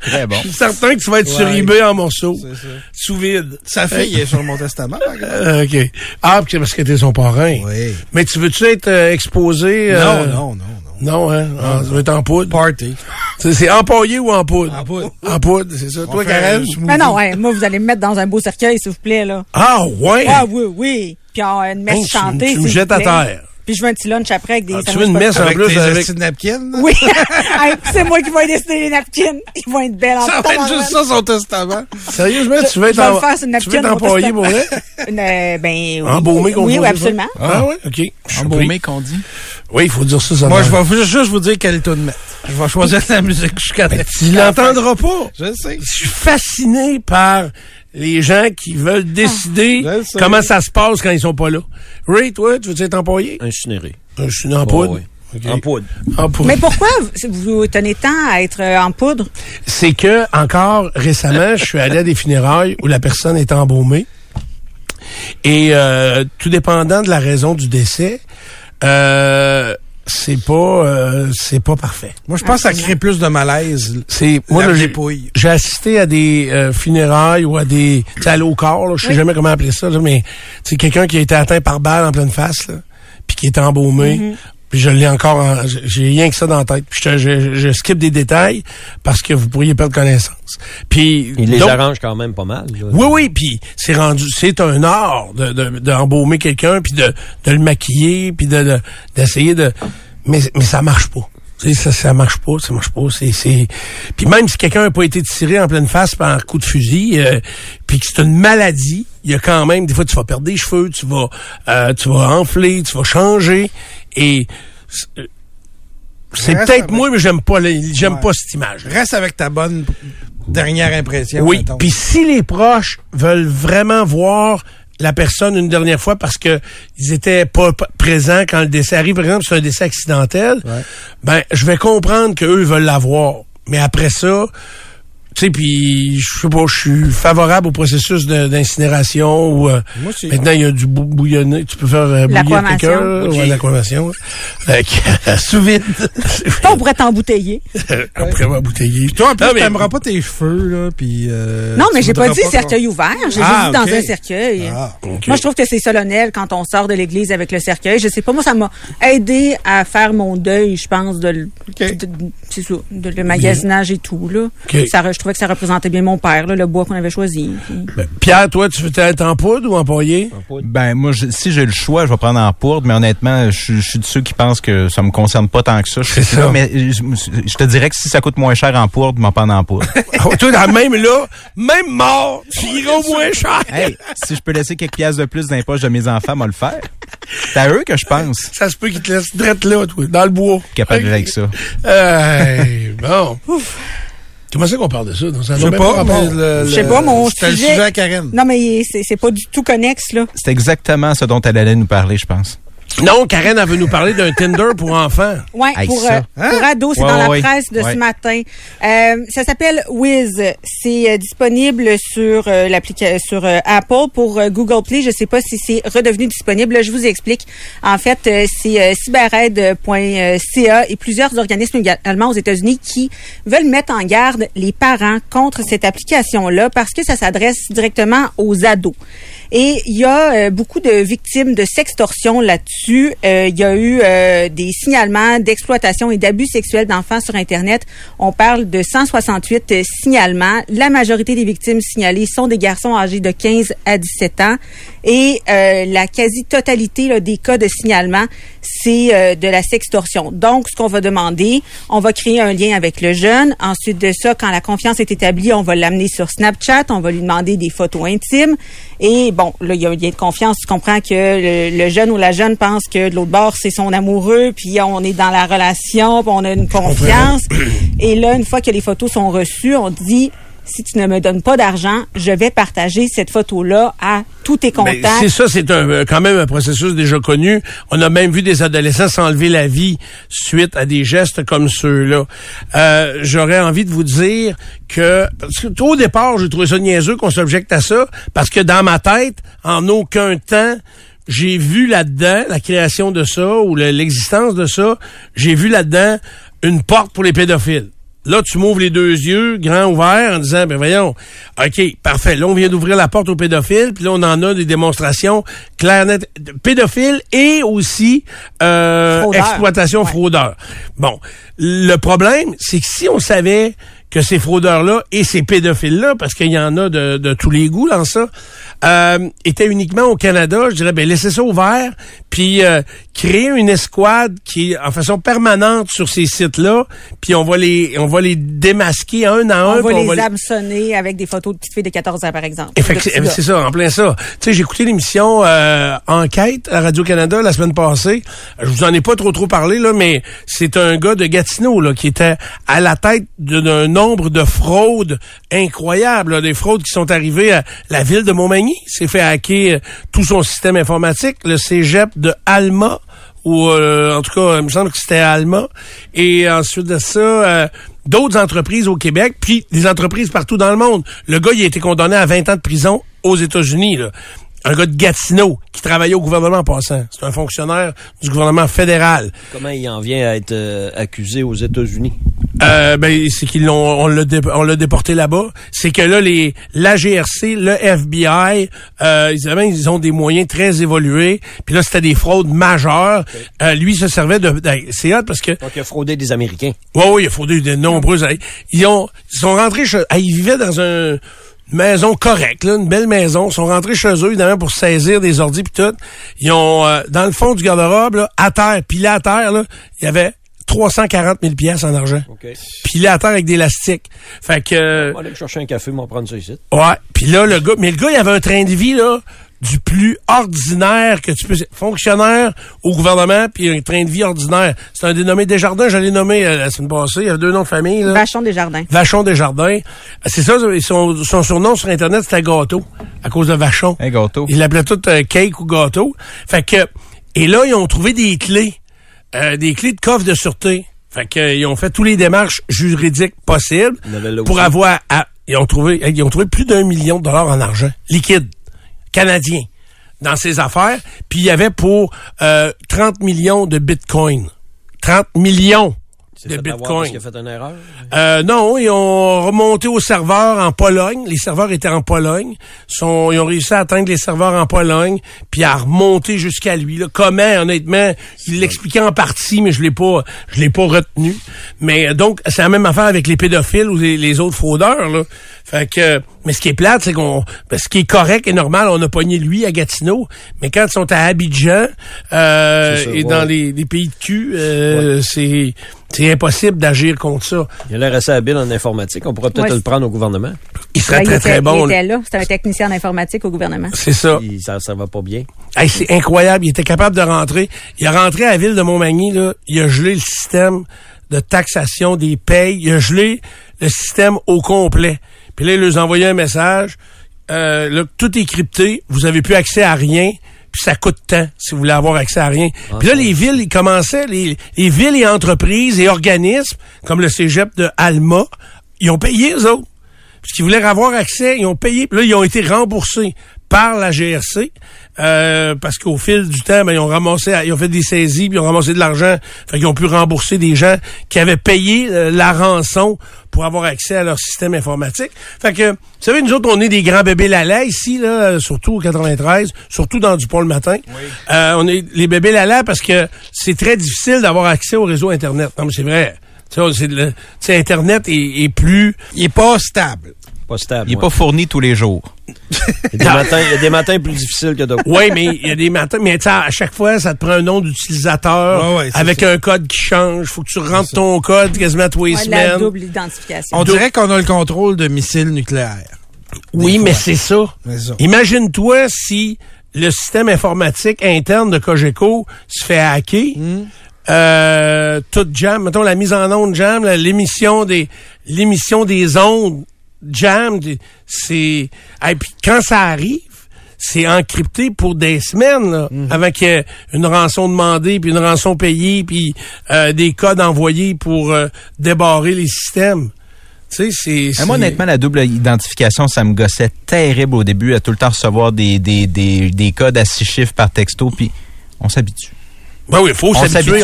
Très bon. Je suis certain que tu vas être sur Ouais. eBay en morceaux. C'est ça. Sous vide. Sa fille est sur mon testament, par. Euh, OK. Ah, puis parce que t'es son parrain. Oui. Mais tu veux-tu être euh, exposé? euh, Non, non, non, non. Hein? Tu veux être en poudre? Party. C'est c'est empaillé ou en poudre? En poudre. En poudre, c'est ça. On Toi, Karen? Mais non, ouais, moi, vous allez me mettre dans un beau cercueil, s'il vous plaît, là. Ah, ouais! Ah oui, oui. Puis on a une messe Hein, tu- chantée, tu me jettes à terre. Puis je veux un petit lunch après avec des Ah, tu veux une messe en Avec plus avec... esti de napkins. Oui. C'est moi qui vais décider les napkins. Ils vont être belles en Ça va être juste ça, son testament. Sérieusement, tu veux être Je vais en... Tu veux être napkin, mon employé pour vrai? Une, euh, ben, oui. Embaumé qu'on Oui, dit oui, ça? absolument. Ah, ouais, OK. Embaumé qu'on dit. Oui, il faut dire ça. ça Moi, je vais juste vous dire quel taux de mettre. Je vais choisir la musique jusqu'à Ben, tu l'entendras pas. Je sais. Je suis fasciné par les gens qui veulent décider je sais. comment ça se passe quand ils sont pas là. Ray, toi, tu veux être employé? Incinéré. Je suis en poudre? oui. En poudre. En poudre. Mais pourquoi vous, vous tenez tant à être euh, en poudre? C'est que, encore récemment, je suis allé à des funérailles où la personne est embaumée. Et euh, tout dépendant de la raison du décès, euh, c'est pas euh, c'est pas parfait. Moi, je pense que ça crée plus de malaise. C'est moi j'ai- dépouille. j'ai assisté à des euh, funérailles ou à des tu sais, à l'eau corps, là, je sais jamais comment appeler ça, là, mais c'est quelqu'un qui a été atteint par balle en pleine face, là, puis qui est embaumé. Mm-hmm. Puis je l'ai encore, en- j'ai- rien que ça dans la tête. Puis je, je, je skip des détails parce que vous pourriez perdre connaissance. Puis Il les donc- arrange quand même pas mal. là. oui, oui, puis c'est rendu, c'est un art de, de, d'embaumer quelqu'un, puis de, de le maquiller, puis de, de- d'essayer de, mais, mais ça marche pas. Tu sais, ça, ça marche pas, ça marche pas. C'est, c'est, puis même si quelqu'un n'a pas été tiré en pleine face par un coup de fusil, euh, puis que c'est une maladie, il y a quand même des fois tu vas perdre des cheveux, tu vas, euh, tu vas enfler, tu vas changer, et c'est- c'est peut-être avec- moi, mais j'aime pas, j'aime Ouais. pas cette image. Reste avec ta bonne dernière impression. Oui, puis si les proches veulent vraiment voir la personne une dernière fois parce que ils étaient pas présents quand le décès arrive, par exemple, c'est un décès accidentel, Ouais. ben je vais comprendre que eux veulent la voir. Mais après ça, tu sais, puis je sais pas, je suis favorable au processus d'incinération ou euh, maintenant il y a du bou- bouillonné, tu peux faire euh, bouillir quelqu'un, là, Ok. ouais, l'aquamation, avec sous vide. On pourrait t'embouteiller. Après avoir bouteillé. Toi, en plus, t'aimeras pas tes cheveux, là, puis... euh, Non, mais j'ai pas dit cercueil ouvert. J'ai Ah, juste dit dans un cercueil. Ah. Ok. Moi, je trouve que c'est solennel quand on sort de l'église avec le cercueil. Je sais pas, moi, ça m'a aidé à faire mon deuil, je pense, de, de- le magasinage et tout, là. Ça, trouvais que ça représentait bien mon père, là, le bois qu'on avait choisi. Puis- Ben, Pierre, toi, tu veux être en poudre ou empaillé? Ben moi, je- si j'ai le choix, je vais prendre en poudre, mais honnêtement, je, je suis de ceux qui pensent que ça me concerne pas tant que ça. Je ça. là, mais je, je te dirais que si ça coûte moins cher en poudre, je m'en prends en poudre. Oh, toi, dans- même là, même mort, tu iras au moins cher. hey, si je peux laisser quelques pièces de plus dans les poches de mes enfants, moi le faire. C'est à eux que je pense. Ça se peut qu'il te laisse drette là, toi, dans le bois. Capable avec ça. Hey, bon. Comment c'est qu'on parle de ça? Je sais pas, mais le, Je sais le- pas, mon sujet- sujet à Karen. Non, mais c'est pas du tout connexe, là. C'est exactement ce dont elle allait nous parler, je pense. Non, Karen, elle veut nous parler d'un Tinder pour enfants. Ouais, Hey, pour, ça. euh, Hein? pour ados, c'est Ouais, dans ouais, la ouais. presse de Ouais. ce matin. Euh, ça s'appelle Wiz. C'est euh, disponible sur euh, l'application sur euh, Apple pour euh, Google Play. Je sais pas si c'est redevenu disponible. Je vous explique. En fait, euh, c'est euh, cyberaide.ca et plusieurs organismes également aux États-Unis qui veulent mettre en garde les parents contre cette application-là parce que ça s'adresse directement aux ados. Et il y a euh, beaucoup de victimes de sextorsion là-dessus. Euh, il y a eu euh, des signalements d'exploitation et d'abus sexuels d'enfants sur Internet. On parle de 168 euh, signalements. La majorité des victimes signalées sont des garçons âgés de 15 à 17 ans. Et euh, la quasi-totalité là, des cas de signalement, c'est euh, de la sextorsion. Donc, ce qu'on va demander, on va créer un lien avec le jeune. Ensuite de ça, quand la confiance est établie, on va l'amener sur Snapchat, on va lui demander des photos intimes. Et bon, là, il y a un lien de confiance. Tu comprends que le, le jeune ou la jeune pense que de l'autre bord, c'est son amoureux, puis on est dans la relation, puis on a une confiance. Et là, une fois que les photos sont reçues, on dit si tu ne me donnes pas d'argent, je vais partager cette photo-là à tous tes Ben, contacts. c'est ça, c'est un, euh, quand même un processus déjà connu. On a même vu des adolescents s'enlever la vie suite à des gestes comme ceux-là. Euh, J'aurais envie de vous dire que, parce que au départ, j'ai trouvé ça niaiseux qu'on s'objecte à ça, parce que dans ma tête, en aucun temps, j'ai vu là-dedans la création de ça ou le- l'existence de ça, j'ai vu là-dedans une porte pour les pédophiles. Là, tu m'ouvres les deux yeux, grands ouverts, en disant, ben voyons, OK, parfait. Là, on vient d'ouvrir la porte aux pédophiles, puis là, on en a des démonstrations claires, nettes, pédophiles et aussi euh, exploitation Ouais. fraudeur. Bon, le problème, c'est que si on savait que ces fraudeurs-là et ces pédophiles-là, parce qu'il y en a de, de tous les goûts dans ça, euh, étaient uniquement au Canada. Je dirais, ben laissez ça ouvert, puis euh, créer une escouade qui est en façon permanente sur ces sites-là, puis on va les on va les démasquer un à un. On va les les- hameçonner avec des photos de petites filles de 14 ans, par exemple. Effectivement, c'est ça, en plein ça. Tu sais, j'ai écouté l'émission euh, Enquête à Radio-Canada la semaine passée. Je vous en ai pas trop trop parlé, là, mais c'est un gars de Gatineau là, qui était à la tête d'un nombre de fraudes incroyables. là, des fraudes qui sont arrivées à la ville de Montmagny. s'est fait hacker euh, tout son système informatique. Le cégep de Alma ou euh, en tout cas, il me semble que c'était Alma. Et ensuite de ça, euh, d'autres entreprises au Québec, puis des entreprises partout dans le monde. Le gars, il a été condamné à 20 ans de prison aux États-Unis. Un gars de Gatineau qui travaillait au gouvernement en passant. C'est un fonctionnaire du gouvernement fédéral. Comment il en vient à être euh, accusé aux États-Unis? Euh, ben, c'est qu'ils l'ont, on l'a, dé- on l'a déporté là-bas. C'est que là, les, la GRC, le FBI, euh, évidemment, ils ont des moyens très évolués. Puis là, c'était des fraudes majeures. Euh, lui, il se servait de, ben, c'est hot parce que Donc, il a fraudé des Américains. oui, oui, il a fraudé de nombreuses. Ils ont, ils sont rentrés chez, ils vivaient dans un, une maison correcte, là, une belle maison. Ils sont rentrés chez eux, évidemment, pour saisir des ordis puis tout. Ils ont, euh, dans le fond du garde-robe, là, à terre, pilé à terre, là, il y avait 340 000 pièces en argent. OK. Pilé à terre avec des élastiques. Fait que, euh, On va aller me chercher un café, on va prendre ça ici. Ouais. Puis là, le gars, mais le gars, il avait un train de vie, là, du plus ordinaire que tu peux. Fonctionnaire au gouvernement, puis un train de vie ordinaire. C'est un dénommé Desjardins, je l'ai nommé euh, la semaine passée. Il y a deux noms de famille, là. Vachon des jardins. Vachon Desjardins. C'est ça, son, son surnom sur Internet, c'était Gâteau, à cause de Vachon. Un gâteau. Il l'appelait tout euh, cake ou gâteau. Fait que, et là, ils ont trouvé des clés, euh, des clés de coffre de sûreté. Fait que, euh, ils ont fait tous les démarches juridiques possibles pour avoir, à- ils ont trouvé, ils ont trouvé plus d'un million de dollars en argent liquide canadien dans ces affaires. Puis il y avait pour euh, 30 millions de bitcoin. 30 millions de fait bitcoin. parce qu'il a fait une erreur? Euh, non, ils ont remonté au serveur en Pologne. Les serveurs étaient en Pologne. Sont, ils ont réussi à atteindre les serveurs en Pologne, puis à remonter jusqu'à lui. Là. Comment, honnêtement, il l'expliquait en partie, mais je l'ai pas, je l'ai pas retenu. Mais euh, donc, c'est la même affaire avec les pédophiles ou les, les autres fraudeurs. Là. Fait que, mais ce qui est plate, c'est qu'on, ben, ce qui est correct et normal, on a pogné lui à Gatineau, mais quand ils sont à Abidjan euh, ça, et ouais. dans les, les pays de cul, euh, c'est c'est impossible d'agir contre ça. Il a l'air assez habile en informatique. On pourrait peut-être Ouais. le prendre au gouvernement. Il serait Ouais, il très, était- très bon. Il était là. C'était un technicien en informatique au gouvernement. C'est ça. Il- ça, ça va pas bien. Hey, c'est incroyable. Il était capable de rentrer. Il est rentré à la ville de Montmagny, là. Il a gelé le système de taxation des payes. Il a gelé le système au complet. Puis là, il leur envoyé un message. Euh, là, tout est crypté. Vous avez plus accès à rien. Puis ça coûte tant si vous voulez avoir accès à rien. Puis là, les villes, ils commençaient, les, les villes et entreprises et organismes, comme le cégep de Alma, ils ont payé, eux autres. Parce qu'ils voulaient avoir accès, ils ont payé. Puis là, ils ont été remboursés par la GRC. euh, parce qu'au fil du temps, ben, ils ont ramassé, ils ont fait des saisies, puis ils ont ramassé de l'argent. Fait qu'ils ont pu rembourser des gens qui avaient payé euh, la rançon pour avoir accès à leur système informatique. Fait que, vous savez, nous autres, on est des grands bébés lala ici, là, euh, surtout au 93, surtout dans du pont le matin. Euh, on est les bébés lala parce que c'est très difficile d'avoir accès au réseau Internet. Non, mais c'est vrai. Tu sais, tu Internet est, est plus... Il est pas stable. Pas stable. Il n'est ouais. pas fourni tous les jours. Il y a des matins, il y a des matins plus difficiles que d'autres. Oui, mais il y a des matins, mais à chaque fois, ça te prend un nom d'utilisateur Ouais, ouais, c'est avec ça. un code qui change. Faut que tu rentres ton code quasiment tous les Ouais, la semaines. double identification. On dirait qu'on a le contrôle de missiles nucléaires. Oui, mais c'est ça. Ça. Imagine-toi si le système informatique interne de Cogeco se fait hacker. Hmm. Euh, tout jam, mettons la mise en onde jam, l'émission des l'émission des ondes jam, c'est et puis quand ça arrive, c'est encrypté pour des semaines là, Hmm. avant qu'il y ait une rançon demandée puis une rançon payée puis euh, des codes envoyés pour euh, débarrer les systèmes. Tu sais, c'est Moi, honnêtement, la double identification, ça me gossait terrible au début à tout le temps recevoir des, des, des, des codes à six chiffres par texto, puis on s'habitue. Ben oui, il faut s'habituer.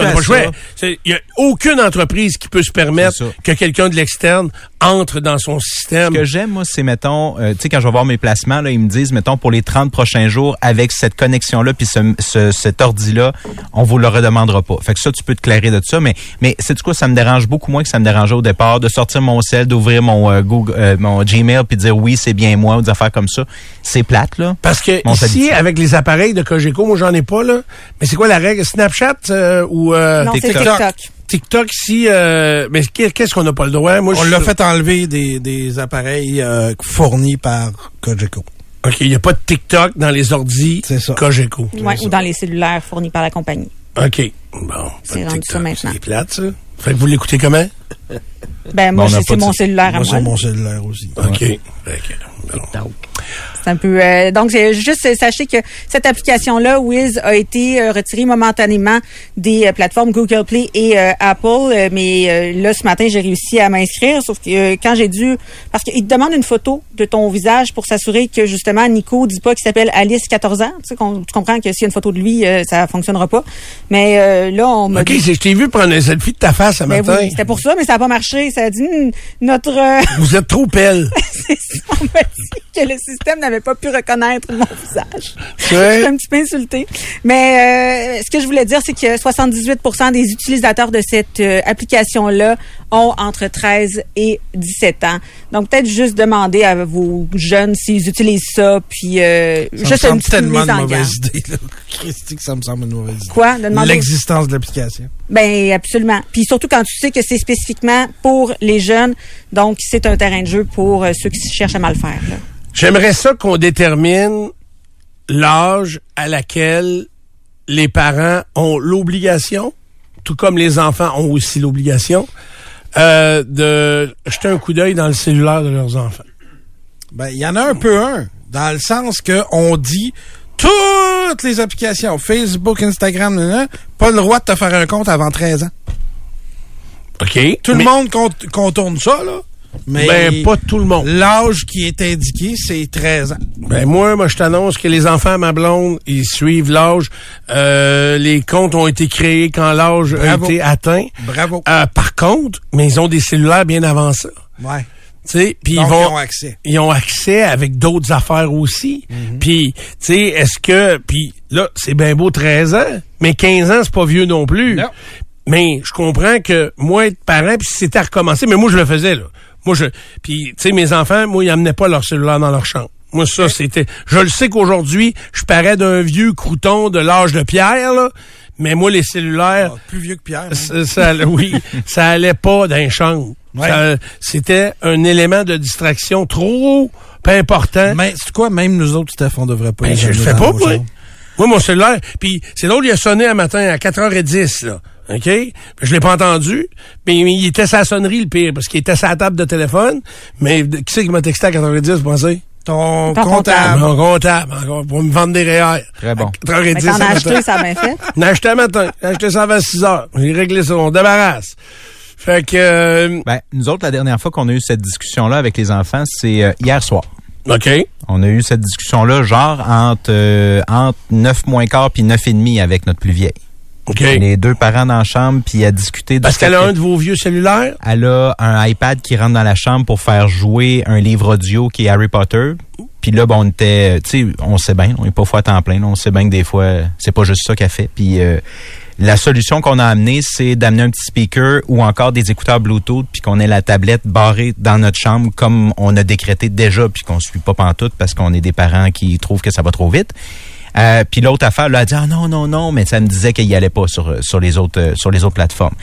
Il n'y a aucune entreprise qui peut se permettre que quelqu'un de l'externe entre dans son système. Ce que j'aime, moi, c'est, mettons, euh, tu sais, quand je vais voir mes placements, là, ils me disent, mettons, pour les 30 prochains jours, avec cette connexion-là, puis ce, ce- cet ordi-là, on vous le redemandera pas. Fait que ça, tu peux te clairer de ça, mais, mais c'est quoi, ça me dérange beaucoup moins que ça me dérangeait au départ, de sortir mon cell, d'ouvrir mon euh, Google, euh, mon Gmail, puis de dire oui, c'est bien moi, ou des affaires comme ça. C'est plate, là. Parce que ici, avec les appareils de Cogeco, moi j'en ai pas là. Mais c'est quoi la règle? Snapchat euh, ou euh, Non. TikTok. TikTok ici euh, Mais qu'est- qu'est-ce qu'on n'a pas le droit? Moi, On je l'a fait enlever des, des appareils euh, fournis par Cogeco. Ok, il y a pas de TikTok dans les ordis ça. Cogeco. Ouais, ou dans les cellulaires fournis par la compagnie. Ok. Bon, C'est rendu ça maintenant. C'est plate ça. Fait que vous l'écoutez comment? Ben, moi, Bon, c'est mon cellulaire à Moi, moi. c'est mon cellulaire aussi. Ok. Fait que, bon. Un peu. euh, donc, c'est juste euh, sachez que cette application-là, Wiz, a été euh, retirée momentanément des euh, plateformes Google Play et Apple. Mais là, ce matin, j'ai réussi à m'inscrire. Sauf que quand j'ai dû, parce qu'il te demande une photo de ton visage pour s'assurer que justement Nico dit pas qu'il s'appelle Alice 14 ans. Tu, sais, qu'on- tu comprends que s'il y a une photo de lui, ça fonctionnera pas. Mais là, on m'a Ok, dit. je t'ai vu prendre un selfie de ta face ce Ben matin. oui, c'était pour ça, mais ça n'a pas marché. Ça a dit hmm, notre. Vous êtes trop pelle. c'est ça, on m'a dit que le système n'avait pas pu reconnaître mon visage. Ouais. Je suis un petit peu insultée. Mais euh, ce que je voulais dire, c'est que 78 des utilisateurs de cette euh, application-là ont entre 13 et 17 ans. Donc, peut-être juste demander à vos jeunes s'ils utilisent ça, puis euh, Ça me juste une semble petite tellement une mauvaise idée. Là. Christy, que ça me semble une mauvaise idée. Quoi? De demander- L'existence de l'application. Ben absolument. Puis surtout quand tu sais que c'est spécifiquement pour les jeunes, donc c'est un terrain de jeu pour euh, ceux qui cherchent à mal faire. là. J'aimerais ça qu'on détermine l'âge à laquelle les parents ont l'obligation, tout comme les enfants ont aussi l'obligation, euh, de jeter un coup d'œil dans le cellulaire de leurs enfants. Ben, il y en a un peu un, dans le sens que on dit toutes les applications, Facebook, Instagram, pas le droit de te faire un compte avant 13 ans. OK? Tout le monde contourne ça, là. Mais Ben, pas tout le monde. l'âge qui est indiqué, c'est 13 ans. Ben moi, moi je t'annonce que les enfants à ma blonde, ils suivent l'âge. Euh, les comptes ont été créés quand l'âge a été atteint. Bravo. Euh, par contre, mais ils ont des cellulaires bien avant ça. Ouais. Tu sais, puis ils vont ils ont accès. ils ont accès avec d'autres affaires aussi. Mhm. Puis, tu sais, est-ce que puis là, c'est bien beau 13 ans, mais 15 ans c'est pas vieux non plus. Non. Mais je comprends que moi être parent puis si c'était à recommencer, mais moi je le faisais là. Moi je puis tu sais mes enfants, moi ils amenaient pas leur cellulaire dans leur chambre. Moi ça c'était je le sais qu'aujourd'hui, je parais d'un vieux crouton de l'âge de pierre là, mais moi les cellulaires Ah, plus vieux que Pierre. hein. ça, ça- oui, ça allait pas dans les chambres. Ouais. C'était un élément de distraction trop pas important. Mais c'est quoi, même nous autres, Steph, on devrait pas Ben, les je le fais pas, moi. Moi, mon cellulaire, puis c'est drôle, il a sonné un matin à 4h10, là. OK? Je l'ai pas entendu. Mais il était sa sonnerie, le pire, parce qu'il était sa table de téléphone. Mais qui c'est qui m'a texté à 4h10, vous pensez? Ton, Ton comptable. Mon comptable, encore, pour me vendre des REER. Très bon. À 4h10 Mais t'en as acheté, ça a bien fait. A acheté un matin. J'ai acheté ça avant 6 heures. J'ai réglé ça. On débarrasse. Fait que, euh, Ben, nous autres, la dernière fois qu'on a eu cette discussion-là avec les enfants, c'est euh, hier soir. OK. On a eu cette discussion-là, genre, entre, euh, entre 9 moins quart puis 9 et demi avec notre plus vieille. OK. Les deux parents dans la chambre, puis à discuter de Parce ce qu'elle a un de vos vieux cellulaires? Elle a un iPad qui rentre dans la chambre pour faire jouer un livre audio qui est Harry Potter. Puis là, bon, on était, tu sais, on sait bien, on est pas fois à temps plein, là, on sait bien que des fois, c'est pas juste ça qu'elle fait. Puis euh, la solution qu'on a amenée, c'est d'amener un petit speaker ou encore des écouteurs Bluetooth, puis qu'on ait la tablette barrée dans notre chambre, comme on a décrété déjà, puis qu'on suit pas pantoute parce qu'on est des parents qui trouvent que ça va trop vite. Euh, puis l'autre affaire, là, elle a dit ah non non non, mais ça me disait qu'il y allait pas sur sur les autres euh, sur les autres plateformes.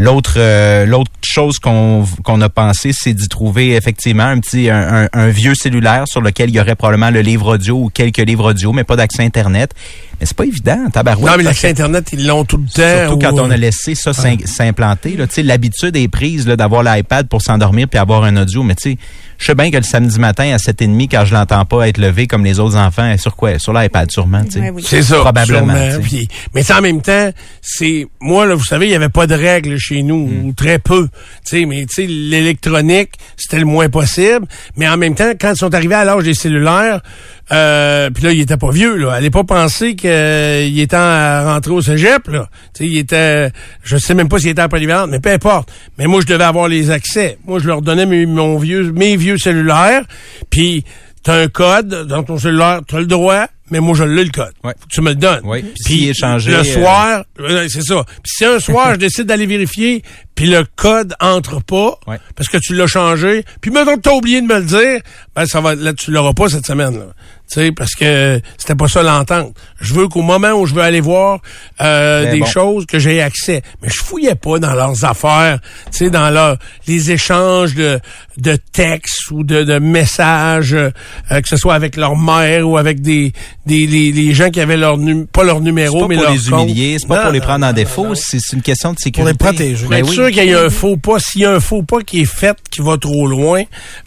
L'autre euh, l'autre chose qu'on qu'on a pensé, c'est d'y trouver effectivement un petit un, un- un vieux cellulaire sur lequel il y aurait probablement le livre audio ou quelques livres audio, mais pas d'accès internet. Mais c'est pas évident, tabarouette. non, mais l'accès Internet, ils l'ont tout le temps. Surtout quand on a laissé ça s'im- s'implanter. là. Tu sais, L'habitude est prise là, d'avoir l'iPad pour s'endormir puis avoir un audio. Mais tu sais, je sais bien que le samedi matin à 7h30, quand je l'entends pas être levé comme les autres enfants, sur quoi? Sur l'iPad sûrement. tu sais. Oui. C'est ça. Probablement. Puis- mais ça, en même temps, c'est moi là, vous savez, il y avait pas de règles chez nous Hmm. ou très peu. Tu sais, mais tu sais, l'électronique, c'était le moins possible. Mais en même temps, quand ils sont arrivés à l'âge des cellulaires, Euh, puis là, il était pas vieux, là. Allez pas penser qu'il était à rentrer au cégep, là. Tu sais, il était, je sais même pas s'il était à polyvalente, mais peu importe. Mais moi, je devais avoir les accès. Moi, je leur donnais mes, mon vieux, mes vieux cellulaires, puis t'as un code dans ton cellulaire, t'as le droit, mais moi, je l'ai le code. Ouais. Faut que tu me le donnes. Oui. Puis changé, Le euh, soir, euh, c'est ça. Puis si un soir, je décide d'aller vérifier, puis le code entre pas, Ouais. parce que tu l'as changé, puis mettons que t'as oublié de me le dire, ben ça va, là, tu l'auras pas cette semaine, là. Sais, parce que c'était pas ça l'entente. Je veux qu'au moment où je veux aller voir euh, Ben des bon. choses que j'ai accès, mais je fouillais pas dans leurs affaires, tu sais, dans leur, les échanges de, de textes ou de, de messages, euh, que ce soit avec leur mère ou avec des, des les, les gens qui avaient leur nu- pas leur C'est numéro, pas mais pour leur les compte. humilier, c'est pas Non, pour les prendre en défaut, c'est c'est une question de sécurité. Pour les protéger. Pour Ben oui. sûr qu'il y a un faux pas, s'il y a un faux pas qui est fait, qui va trop loin,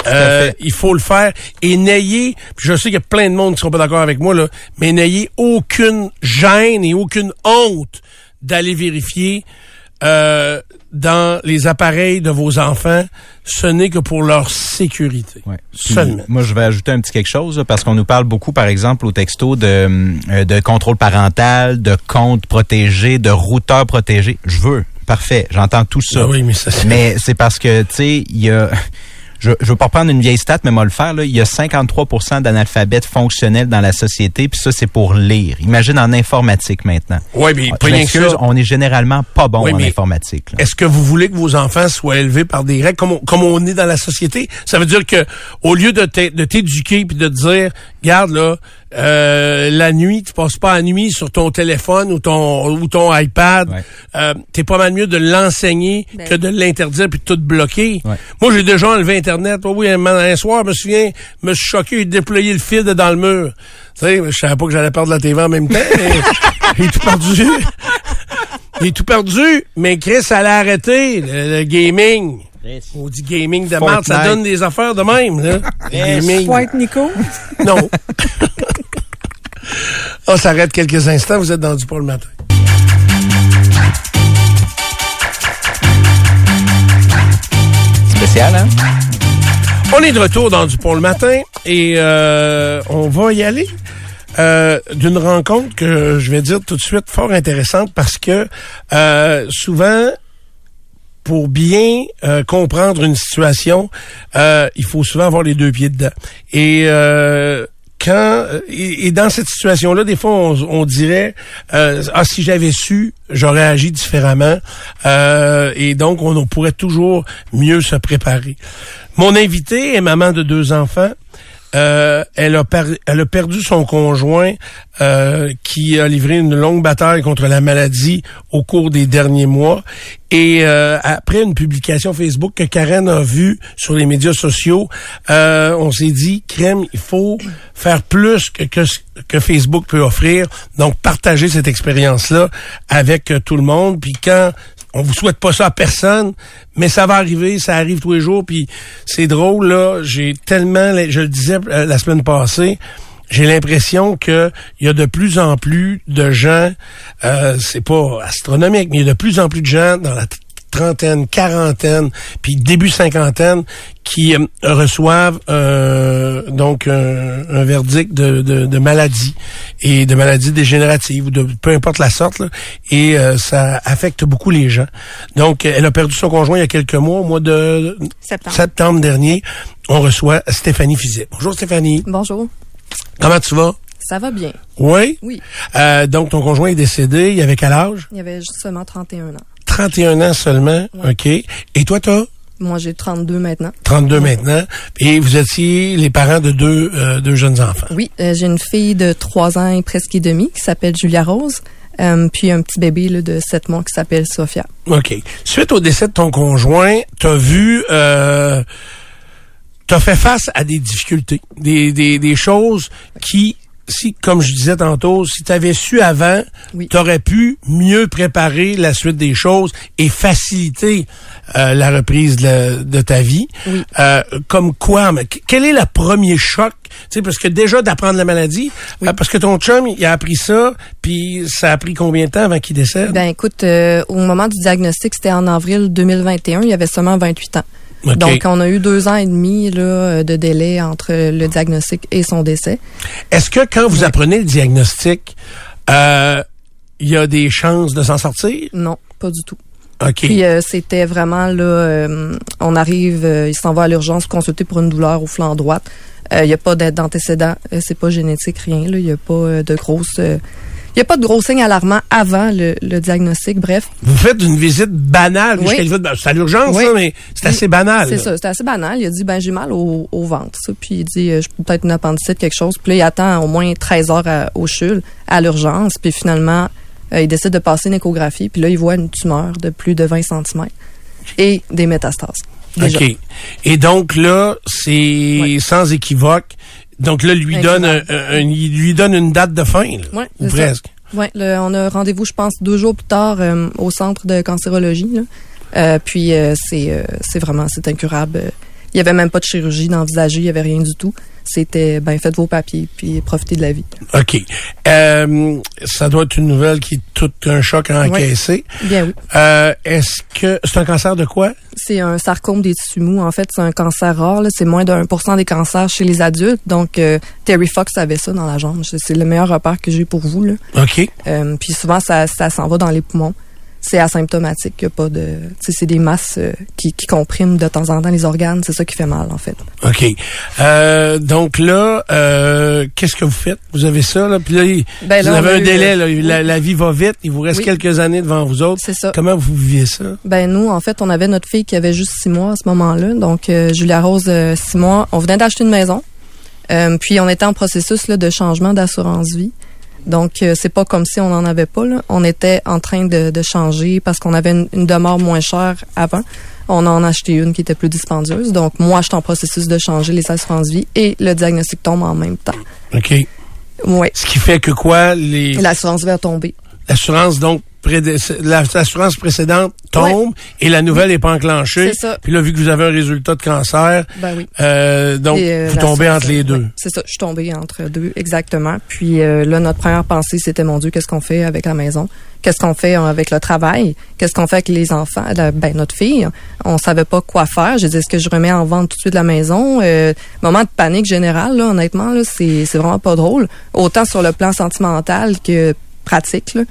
euh, il faut le faire. Et n'ayez, puis je sais qu'il y a plein de monde qui seront pas d'accord avec moi, là, mais n'ayez aucune gêne et aucune honte d'aller vérifier euh, dans les appareils de vos enfants. Ce n'est que pour leur sécurité. Ouais. Puis, Seulement. Moi, je vais ajouter un petit quelque chose parce qu'on nous parle beaucoup, par exemple, au texto de, euh, de contrôle parental, de compte protégé, de routeur protégé. Je veux. Parfait. J'entends tout ça. Ah oui, mais ça, c'est- Mais c'est parce que, tu sais, il y a... Je, je veux pas prendre une vieille stat, mais moi le faire. Là, il y a 53% d'analphabètes fonctionnels dans la société, puis ça, c'est pour lire. Imagine en informatique maintenant. Ouais, mais m'excuse, ça. on est généralement pas bon Oui, en informatique. Est-ce que vous voulez que vos enfants soient élevés par des règles? Comme on, comme on est dans la société? Ça veut dire que au lieu de t'é- de t'éduquer puis de te dire, regarde là, euh, la nuit, tu passes pas la nuit sur ton téléphone ou ton ou ton iPad. Ouais. Euh, T'es pas mal mieux de l'enseigner Ben que de l'interdire puis de tout bloquer. Ouais. Moi, j'ai déjà enlevé Internet. Oh oui, un, un soir, je me souviens, me suis choqué et déployé le fil dans le mur. Tu sais, je savais pas que j'allais perdre la TV en même temps. mais J'ai tout perdu. J'ai tout perdu, mais Chris allait arrêter le, le gaming. On dit gaming de merde, ça donne des affaires de même, là. Gaming. Faut être Nico? Non. On s'arrête quelques instants, vous êtes dans du pour le matin. Spécial, hein? On est de retour dans du pont le matin et euh, on va y aller euh, d'une rencontre que je vais dire tout de suite fort intéressante parce que euh, souvent pour bien euh, comprendre une situation, euh, il faut souvent avoir les deux pieds dedans. Et euh, euh, et, dans cette situation-là, des fois, on, on dirait euh, ah si j'avais su, j'aurais agi différemment. Euh, et donc, on, on pourrait toujours mieux se préparer. Mon invité est maman de deux enfants. Euh, elle, a perdu son conjoint euh, qui a livré une longue bataille contre la maladie au cours des derniers mois. Et euh, après une publication Facebook que Karen a vue sur les médias sociaux, on s'est dit, crème, il faut faire plus que, que, ce que Facebook peut offrir. Donc, partager cette expérience-là avec tout le monde. Puis quand on vous souhaite pas ça à personne, mais ça va arriver, ça arrive tous les jours, puis c'est drôle, là, j'ai tellement, je le disais euh, la semaine passée, j'ai l'impression que il y a de plus en plus de gens, euh, c'est pas astronomique, mais il y a de plus en plus de gens dans la trentaine, quarantaine, puis début cinquantaine, qui euh, reçoivent euh, donc un, un verdict de, de, de maladie et de maladie dégénérative ou de peu importe la sorte, là, et euh, ça affecte beaucoup les gens. Donc, elle a perdu son conjoint il y a quelques mois, au mois de Septembre. septembre dernier. On reçoit Stéphanie Fizet. Bonjour Stéphanie, Bonjour. comment tu vas? Ça va bien. Oui? Oui. Euh, donc, ton conjoint est décédé, il avait quel âge? Il y avait justement 31 ans. 31 ans seulement, OK? Et toi, t'as? Moi, j'ai 32 maintenant. 32 maintenant. Et vous étiez les parents de deux, euh, deux jeunes enfants. Oui, euh, j'ai une fille de 3 ans et presque et demi qui s'appelle Julia Rose. euh, puis un petit bébé là, de 7 mois qui s'appelle Sophia. OK. Suite au décès de ton conjoint, t'as vu... Euh, t'as fait face à des difficultés, des, des, des choses qui, si, comme je disais tantôt, si t'avais su avant, Oui. t'aurais pu mieux préparer la suite des choses et faciliter euh, la reprise de, la- de ta vie. Oui. Euh, comme quoi, mais qu- quel est le premier choc? Tu sais, parce que déjà d'apprendre la maladie, Oui. euh, parce que ton chum, il a appris ça, puis ça a pris combien de temps avant qu'il décède? Ben écoute, euh, au moment du diagnostic, c'était en avril 2021, il avait seulement 28 ans. Donc, on a eu deux ans et demi là, euh, de délai entre le diagnostic et son décès. Est-ce que quand vous apprenez le diagnostic, euh, il y a des chances de s'en sortir? Non, pas du tout. OK. Puis euh, c'était vraiment là, euh, on arrive, euh, il s'en va à l'urgence consulter pour une douleur au flanc droite. Il n'y a pas d'antécédent, euh, c'est pas génétique, rien. Il n'y a pas euh, de grosses, il y a pas de gros signes alarmants avant le, le diagnostic. Bref, vous faites une visite banale. Oui. jusqu'à- C'est à l'urgence, Oui. ça, mais c'est assez banal. C'est ça, c'est assez banal. Il a dit, ben j'ai mal au, au ventre. Ça. Puis il dit, euh, peut-être une appendicite, quelque chose. Puis là, il attend au moins 13 heures à- au CHUL, à l'urgence. Puis finalement, euh, il décide de passer une échographie. Puis là, il voit une tumeur de plus de 20 cm et des métastases. Déjà. OK. Et donc là, c'est sans équivoque. Donc là, lui donne, un, il lui donne une date de fin, là, Ouais, ou presque. Oui, on a rendez-vous, je pense, deux jours plus tard euh, au centre de cancérologie. là. Euh, puis euh, c'est euh, c'est vraiment, c'est incurable. Il y avait même pas de chirurgie d'envisager, il y avait rien du tout. C'était, ben faites vos papiers, puis profitez de la vie. OK. Euh, ça doit être une nouvelle qui est tout un choc à encaisser. Bien oui. Euh, Est-ce que c'est un cancer de quoi? C'est un sarcome des tissus mous. En fait, c'est un cancer rare. là. C'est moins de 1% des cancers chez les adultes. Donc, euh, Terry Fox avait ça dans la jambe. C'est c'est le meilleur repère que j'ai pour vous. Là. OK. Euh, puis souvent, ça, ça s'en va dans les poumons. C'est asymptomatique. Il y a pas de, c'est des masses euh, qui, qui compriment de temps en temps les organes. C'est ça qui fait mal, en fait. OK. Euh, donc là, euh, qu'est-ce que vous faites? Vous avez ça, là, puis là, Ben vous là, avez un délai, euh, là, la, vie va vite, il vous reste Oui. quelques années devant vous autres. C'est ça. Comment vous viviez ça? Ben nous, en fait, on avait notre fille qui avait juste six mois à ce moment-là. Donc, euh, Julia Rose, six mois. On venait d'acheter une maison. Euh, puis, on était en processus là, de changement d'assurance vie. Donc, euh, c'est pas comme si on n'en avait pas. Là. On était en train de, de changer parce qu'on avait une, une demeure moins chère avant. On en a acheté une qui était plus dispendieuse. Donc, moi, je suis en processus de changer les assurances vie et le diagnostic tombe en même temps. OK. Oui. Ce qui fait que quoi? Les, L'assurance va tomber. l'assurance, donc, l'assurance précédente tombe et la nouvelle n'est pas enclenchée. C'est ça. Puis là, vu que vous avez un résultat de cancer, Ben oui. euh, donc, euh, vous tombez entre les euh, deux. c'est ça, je suis tombée entre deux, exactement. Puis euh, là, notre première pensée, c'était, mon Dieu, qu'est-ce qu'on fait avec la maison? Qu'est-ce qu'on fait euh, avec le travail? Qu'est-ce qu'on fait avec les enfants? La- ben, notre fille, on savait pas quoi faire. J'ai dit, est-ce que je remets en vente tout de suite la maison? Euh, moment de panique générale, là, honnêtement, là, c'est, c'est vraiment pas drôle. Autant sur le plan sentimental que pratique, là.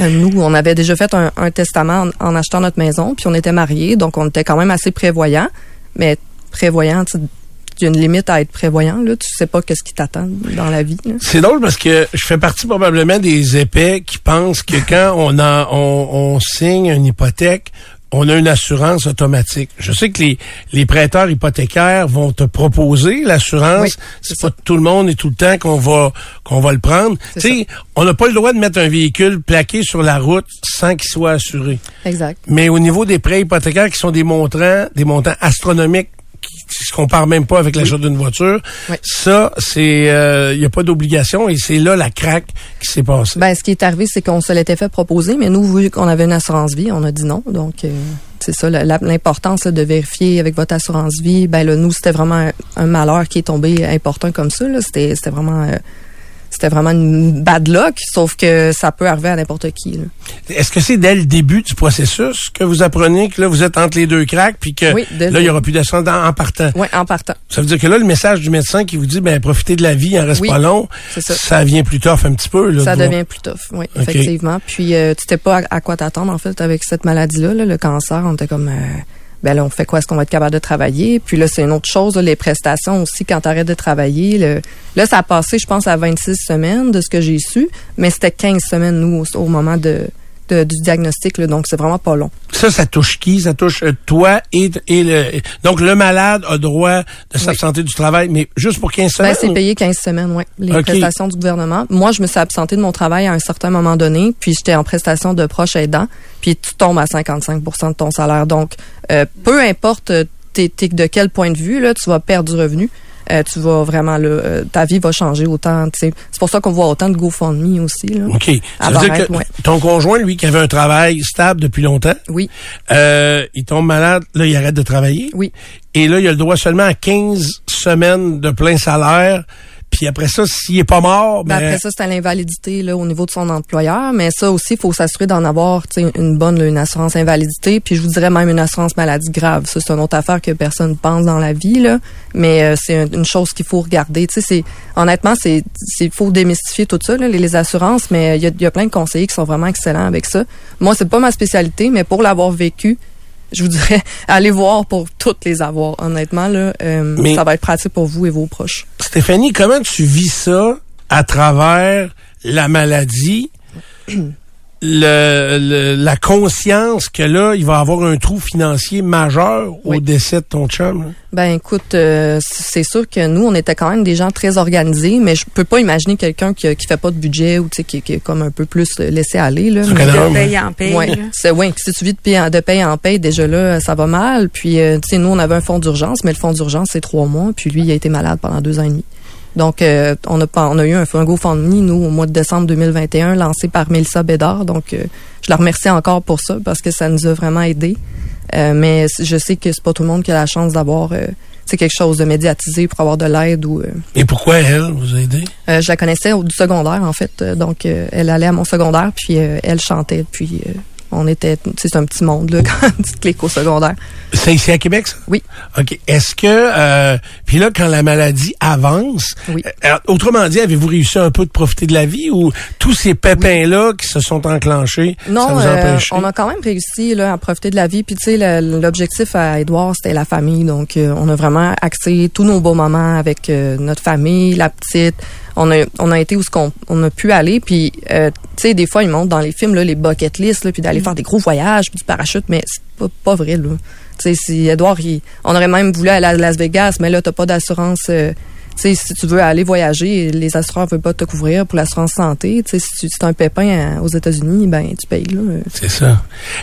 Euh, Nous, on avait déjà fait un, testament en, achetant notre maison, puis on était mariés, donc on était quand même assez prévoyants. Mais prévoyant, il y a une limite à être prévoyant. Là. Tu sais pas qu'est-ce qui t'attend dans la vie. C'est drôle parce que je fais partie probablement des épais qui pensent que quand on, a, on signe une hypothèque, on a une assurance automatique. Je sais que les, les prêteurs hypothécaires vont te proposer l'assurance. Oui, c'est pas tout le monde et tout le temps qu'on va qu'on va le prendre. Tu on n'a pas le droit de mettre un véhicule plaqué sur la route sans qu'il soit assuré. Exact. Mais au niveau des prêts hypothécaires qui sont des montants, des montants astronomiques se comparent même pas avec l'achat d'une voiture, Oui. ça, c'est, il n'y a pas d'obligation et c'est là la craque qui s'est passée. Ben, ce qui est arrivé, c'est qu'on se l'était fait proposer, mais nous, vu qu'on avait une assurance vie, on a dit non. Donc, euh, c'est ça, l'importance de vérifier avec votre assurance vie. Ben là, nous, c'était vraiment un, un malheur qui est tombé important comme ça. c'était vraiment... euh, c'était vraiment une bad luck, sauf que ça peut arriver à n'importe qui. Est-ce que c'est dès le début du processus que vous apprenez que là, vous êtes entre les deux craques puis que Oui, là, il n'y aura plus d'assurance en, en partant? Ouais, en partant. Ça veut dire que là, le message du médecin qui vous dit, ben, profitez de la vie, il en reste Oui, pas long, c'est ça. vient plus tough un petit peu. Là, Ça voir- devient plus tough, oui, effectivement. Puis euh, tu sais pas à, à quoi t'attendre en fait avec cette maladie-là, là, le cancer. On était comme, euh, ben là on fait quoi? Est-ce qu'on va être capable de travailler? Puis là c'est une autre chose, les prestations aussi. Quand t'arrêtes de travailler. le- là ça a passé, je pense, à 26 semaines de ce que j'ai su, mais c'était 15 semaines nous au moment de, de- du diagnostic, là, donc c'est vraiment pas long. Ça, ça touche qui? Ça touche euh, toi et, et le... Donc, le malade a droit de s'absenter du travail, mais juste pour 15 semaines? Ben, c'est payé 15 semaines, oui. Les prestations du gouvernement. Moi, je me suis absentée de mon travail à un certain moment donné, puis j'étais en prestation de proche aidant, puis tu tombes à 55% de ton salaire. Donc, euh, peu importe euh, t'es de quel point de vue, là, tu vas perdre du revenu. Euh, tu vas vraiment, là, euh, ta vie va changer autant. C'est pour ça qu'on voit autant de GoFundMe aussi. Là. OK. Ça À veut dire Barrette, que ouais. ton conjoint, lui, qui avait un travail stable depuis longtemps, Oui, euh, il tombe malade, là, il arrête de travailler. oui. Et là, il a le droit seulement à 15 semaines de plein salaire. Puis après ça, s'il est pas mort, Ben, ben, après ça, c'est à l'invalidité là, au niveau de son employeur. Mais ça aussi, il faut s'assurer d'en avoir tu sais, une bonne là, une assurance invalidité. Puis je vous dirais même une assurance maladie grave. Ça, c'est une autre affaire que personne pense dans la vie. Là. Mais euh, c'est une, chose qu'il faut regarder. Tu sais, c'est honnêtement, c'est il faut démystifier tout ça, là, les, les assurances. Mais il y a, il y a plein de conseillers qui sont vraiment excellents avec ça. Moi, c'est pas ma spécialité, mais pour l'avoir vécu, je vous dirais, allez voir pour toutes les avoir. Honnêtement, là, euh, Mais- ça va être pratique pour vous et vos proches. Stéphanie, comment tu vis ça à travers la maladie? Le, le- la conscience que là, il va avoir un trou financier majeur au Oui. décès de ton chum. là? Ben écoute, euh, c'est sûr que nous, on était quand même des gens très organisés, mais je peux pas imaginer quelqu'un qui, qui fait pas de budget ou tu sais, qui, qui est comme un peu plus laissé aller. Là. Mais- De homme. paye en paye. Ouais, c'est ouais. Si tu vis de paye, en, de paye en paye, déjà là, ça va mal. Puis euh, tu sais, nous, on avait un fonds d'urgence, mais le fonds d'urgence c'est trois mois. Puis lui, il a été malade pendant deux ans et demi. Donc, euh, on a pas, on a eu un, un GoFundMe, nous, au mois de décembre 2021, lancé par Mélissa Bédard. Donc, euh, je la remercie encore pour ça parce que ça nous a vraiment aidés. Euh, mais je sais que c'est pas tout le monde qui a la chance d'avoir euh, sais, quelque chose de médiatisé pour avoir de l'aide ou euh, Et pourquoi elle vous a aidé? euh, je la connaissais au du secondaire en fait, donc euh, elle allait à mon secondaire puis euh, elle chantait puis euh, on était, c'est un petit monde là, quand au secondaire. C'est ici à Québec, ça? Oui. OK. Est-ce que, euh, puis là, quand la maladie avance, Oui. euh, autrement dit, avez-vous réussi un peu de profiter de la vie ou tous ces pépins-là qui se sont enclenchés, ça Non, vous a euh, on a quand même réussi là, à profiter de la vie. Puis tu sais, l'objectif à Edouard, c'était la famille. Donc, euh, on a vraiment axé tous nos beaux moments avec euh, notre famille, la petite. On a, on a été où ce qu'on on a pu aller. Puis, euh, tu sais, des fois, ils montrent dans les films là, les bucket lists, là, puis d'aller faire des gros voyages, puis du parachute, mais c'est pas, pas vrai là. Tu sais, si Edouard, il- on aurait même voulu aller à Las Vegas, mais là, t'as pas d'assurance. euh, si tu veux aller voyager, les assureurs veulent pas te couvrir pour l'assurance santé. Tu sais, si tu si un pépin à- aux États-Unis, ben tu payes là. C'est ça.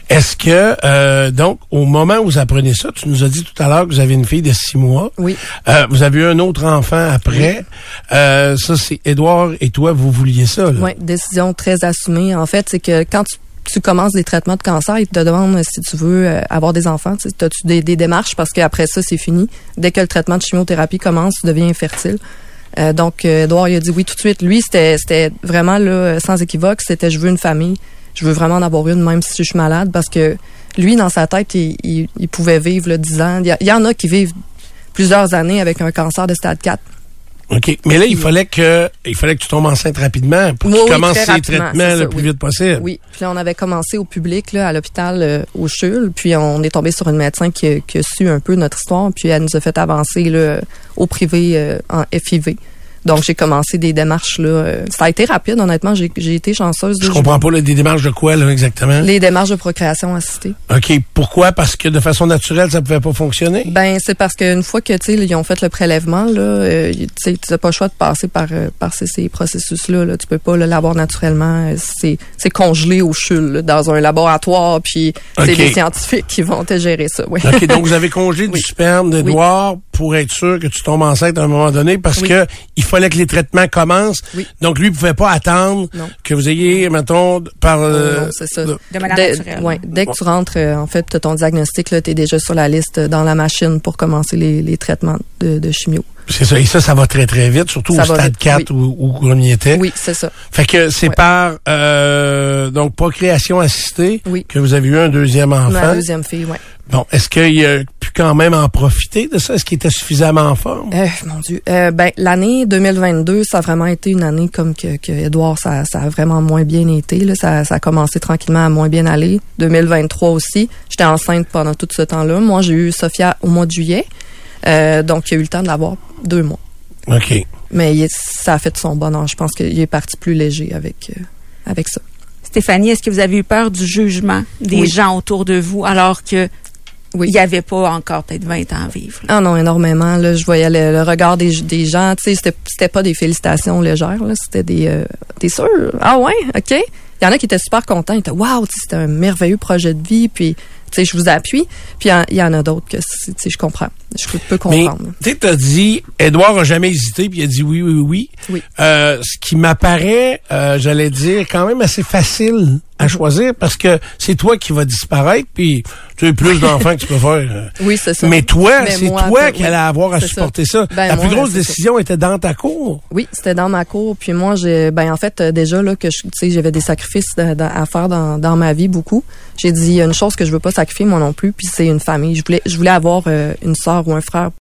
Est-ce que, euh, donc, au moment où vous apprenez ça, tu nous as dit tout à l'heure que vous avez une fille de six mois. Oui. Euh, vous avez eu un autre enfant après. Euh, ça, c'est Édouard et toi, vous vouliez ça. Là. Oui, décision très assumée. En fait, c'est que quand tu, tu commences des traitements de cancer, ils te demandent si tu veux euh, avoir des enfants. Tu as tu des, démarches? Parce qu'après ça, c'est fini. Dès que le traitement de chimiothérapie commence, tu deviens infertile. Euh, donc, euh, Edouard, il a dit oui tout de suite. Lui, c'était vraiment là, sans équivoque. C'était je veux une famille. Je veux vraiment en avoir une, même si je suis malade, parce que lui, dans sa tête, il, pouvait vivre là, 10 ans. Il y, il y en a qui vivent plusieurs années avec un cancer de stade 4. OK. Mais là, il fallait que il fallait que tu tombes enceinte rapidement pour qu'il oui, commence très ses rapidement, traitements le ça, plus oui. vite possible. Oui, puis là, on avait commencé au public, là, à l'hôpital euh, au CHUL, puis on est tombé sur une médecin qui, a- qui a su un peu notre histoire, puis elle nous a fait avancer là, au privé euh, en FIV. Donc, j'ai commencé des démarches. là. euh, Ça a été rapide, honnêtement. J'ai j'ai été chanceuse. Je là. comprends pas là, des démarches de quoi, là, exactement? Les démarches de procréation assistée. OK. Pourquoi? Parce que de façon naturelle, ça pouvait pas fonctionner? Ben, c'est parce qu'une fois que, tu ils ont fait le prélèvement, là, euh, tu n'as pas le choix de passer par, euh, par ces, ces processus-là. Là. Tu peux pas là, l'avoir naturellement. C'est, c'est congelé au CHUL, là, dans un laboratoire, puis c'est des scientifiques qui vont te gérer ça. Oui. OK, donc vous avez congelé du Oui. sperme d'Edouard pour être sûr que tu tombes enceinte à un moment donné parce Oui. que il fallait que les traitements commencent. Oui. Donc lui, il pouvait pas attendre Non. que vous ayez, mettons, par... euh, non, c'est ça. de- De manière Dès, naturelle. ouais, dès que tu rentres, euh, en fait, t'as ton diagnostic, tu es déjà sur la liste euh, dans la machine pour commencer les, les traitements de, de chimio. C'est ça. Et ça, ça va très, très vite, surtout Ça au stade vite, 4 où, où on y était. Oui, c'est ça. Fait que c'est Ouais. par euh, donc procréation assistée Oui. que vous avez eu un deuxième enfant. Ma deuxième fille, ouais. Bon, est-ce qu'il a pu quand même en profiter de ça? Est-ce qu'il était suffisamment en forme? Euh, mon Dieu. Euh, ben, l'année 2022, ça a vraiment été une année comme que, que Edouard, ça, ça a vraiment moins bien été. Là. Ça, ça a commencé tranquillement à moins bien aller. 2023 aussi. J'étais enceinte pendant tout ce temps-là. Moi, j'ai eu Sophia au mois de juillet. Euh, donc, il a eu le temps de l'avoir deux mois. OK. Mais il est- ça a fait son bonheur. Je pense qu'il est parti plus léger avec, euh, avec ça. Stéphanie, est-ce que vous avez eu peur du jugement des Oui. gens autour de vous alors que Oui. il n'y avait pas encore peut-être 20 ans à vivre? là? Ah non, énormément. Là, je voyais le, le regard des, des gens. Tu sais, c'était, c'était pas des félicitations légères. Là, c'était des. Euh, T'es sûr Ah ouais, ok. Il y en a qui étaient super contents. Ils étaient waouh, c'était un merveilleux projet de vie. Puis, sais, je vous appuie. Puis il y en- il y, en a d'autres que, c'est- tu sais, je comprends. Je peux comprendre. tu sais, t'as dit, Edouard a jamais hésité, puis il a dit oui, oui, oui. Oui. Euh, ce qui m'apparaît, euh, j'allais dire, quand même assez facile à choisir parce que c'est toi qui vas disparaître, puis tu as plus d'enfants que tu peux faire. Oui, c'est ça. Mais toi, c'est toi oui, qui allais avoir à ça. supporter ça. Ben, La moi, plus grosse ça. décision était dans ta cour. Oui, c'était dans ma cour. Puis moi, j'ai, ben en fait, euh, déjà là que je, tu sais, j'avais des sacrifices de- de- à faire dans, dans ma vie beaucoup. J'ai dit il y a une chose que je veux pas sacrifier moi non plus, puis c'est une famille. Je voulais, je voulais avoir euh, une sœur ou un frère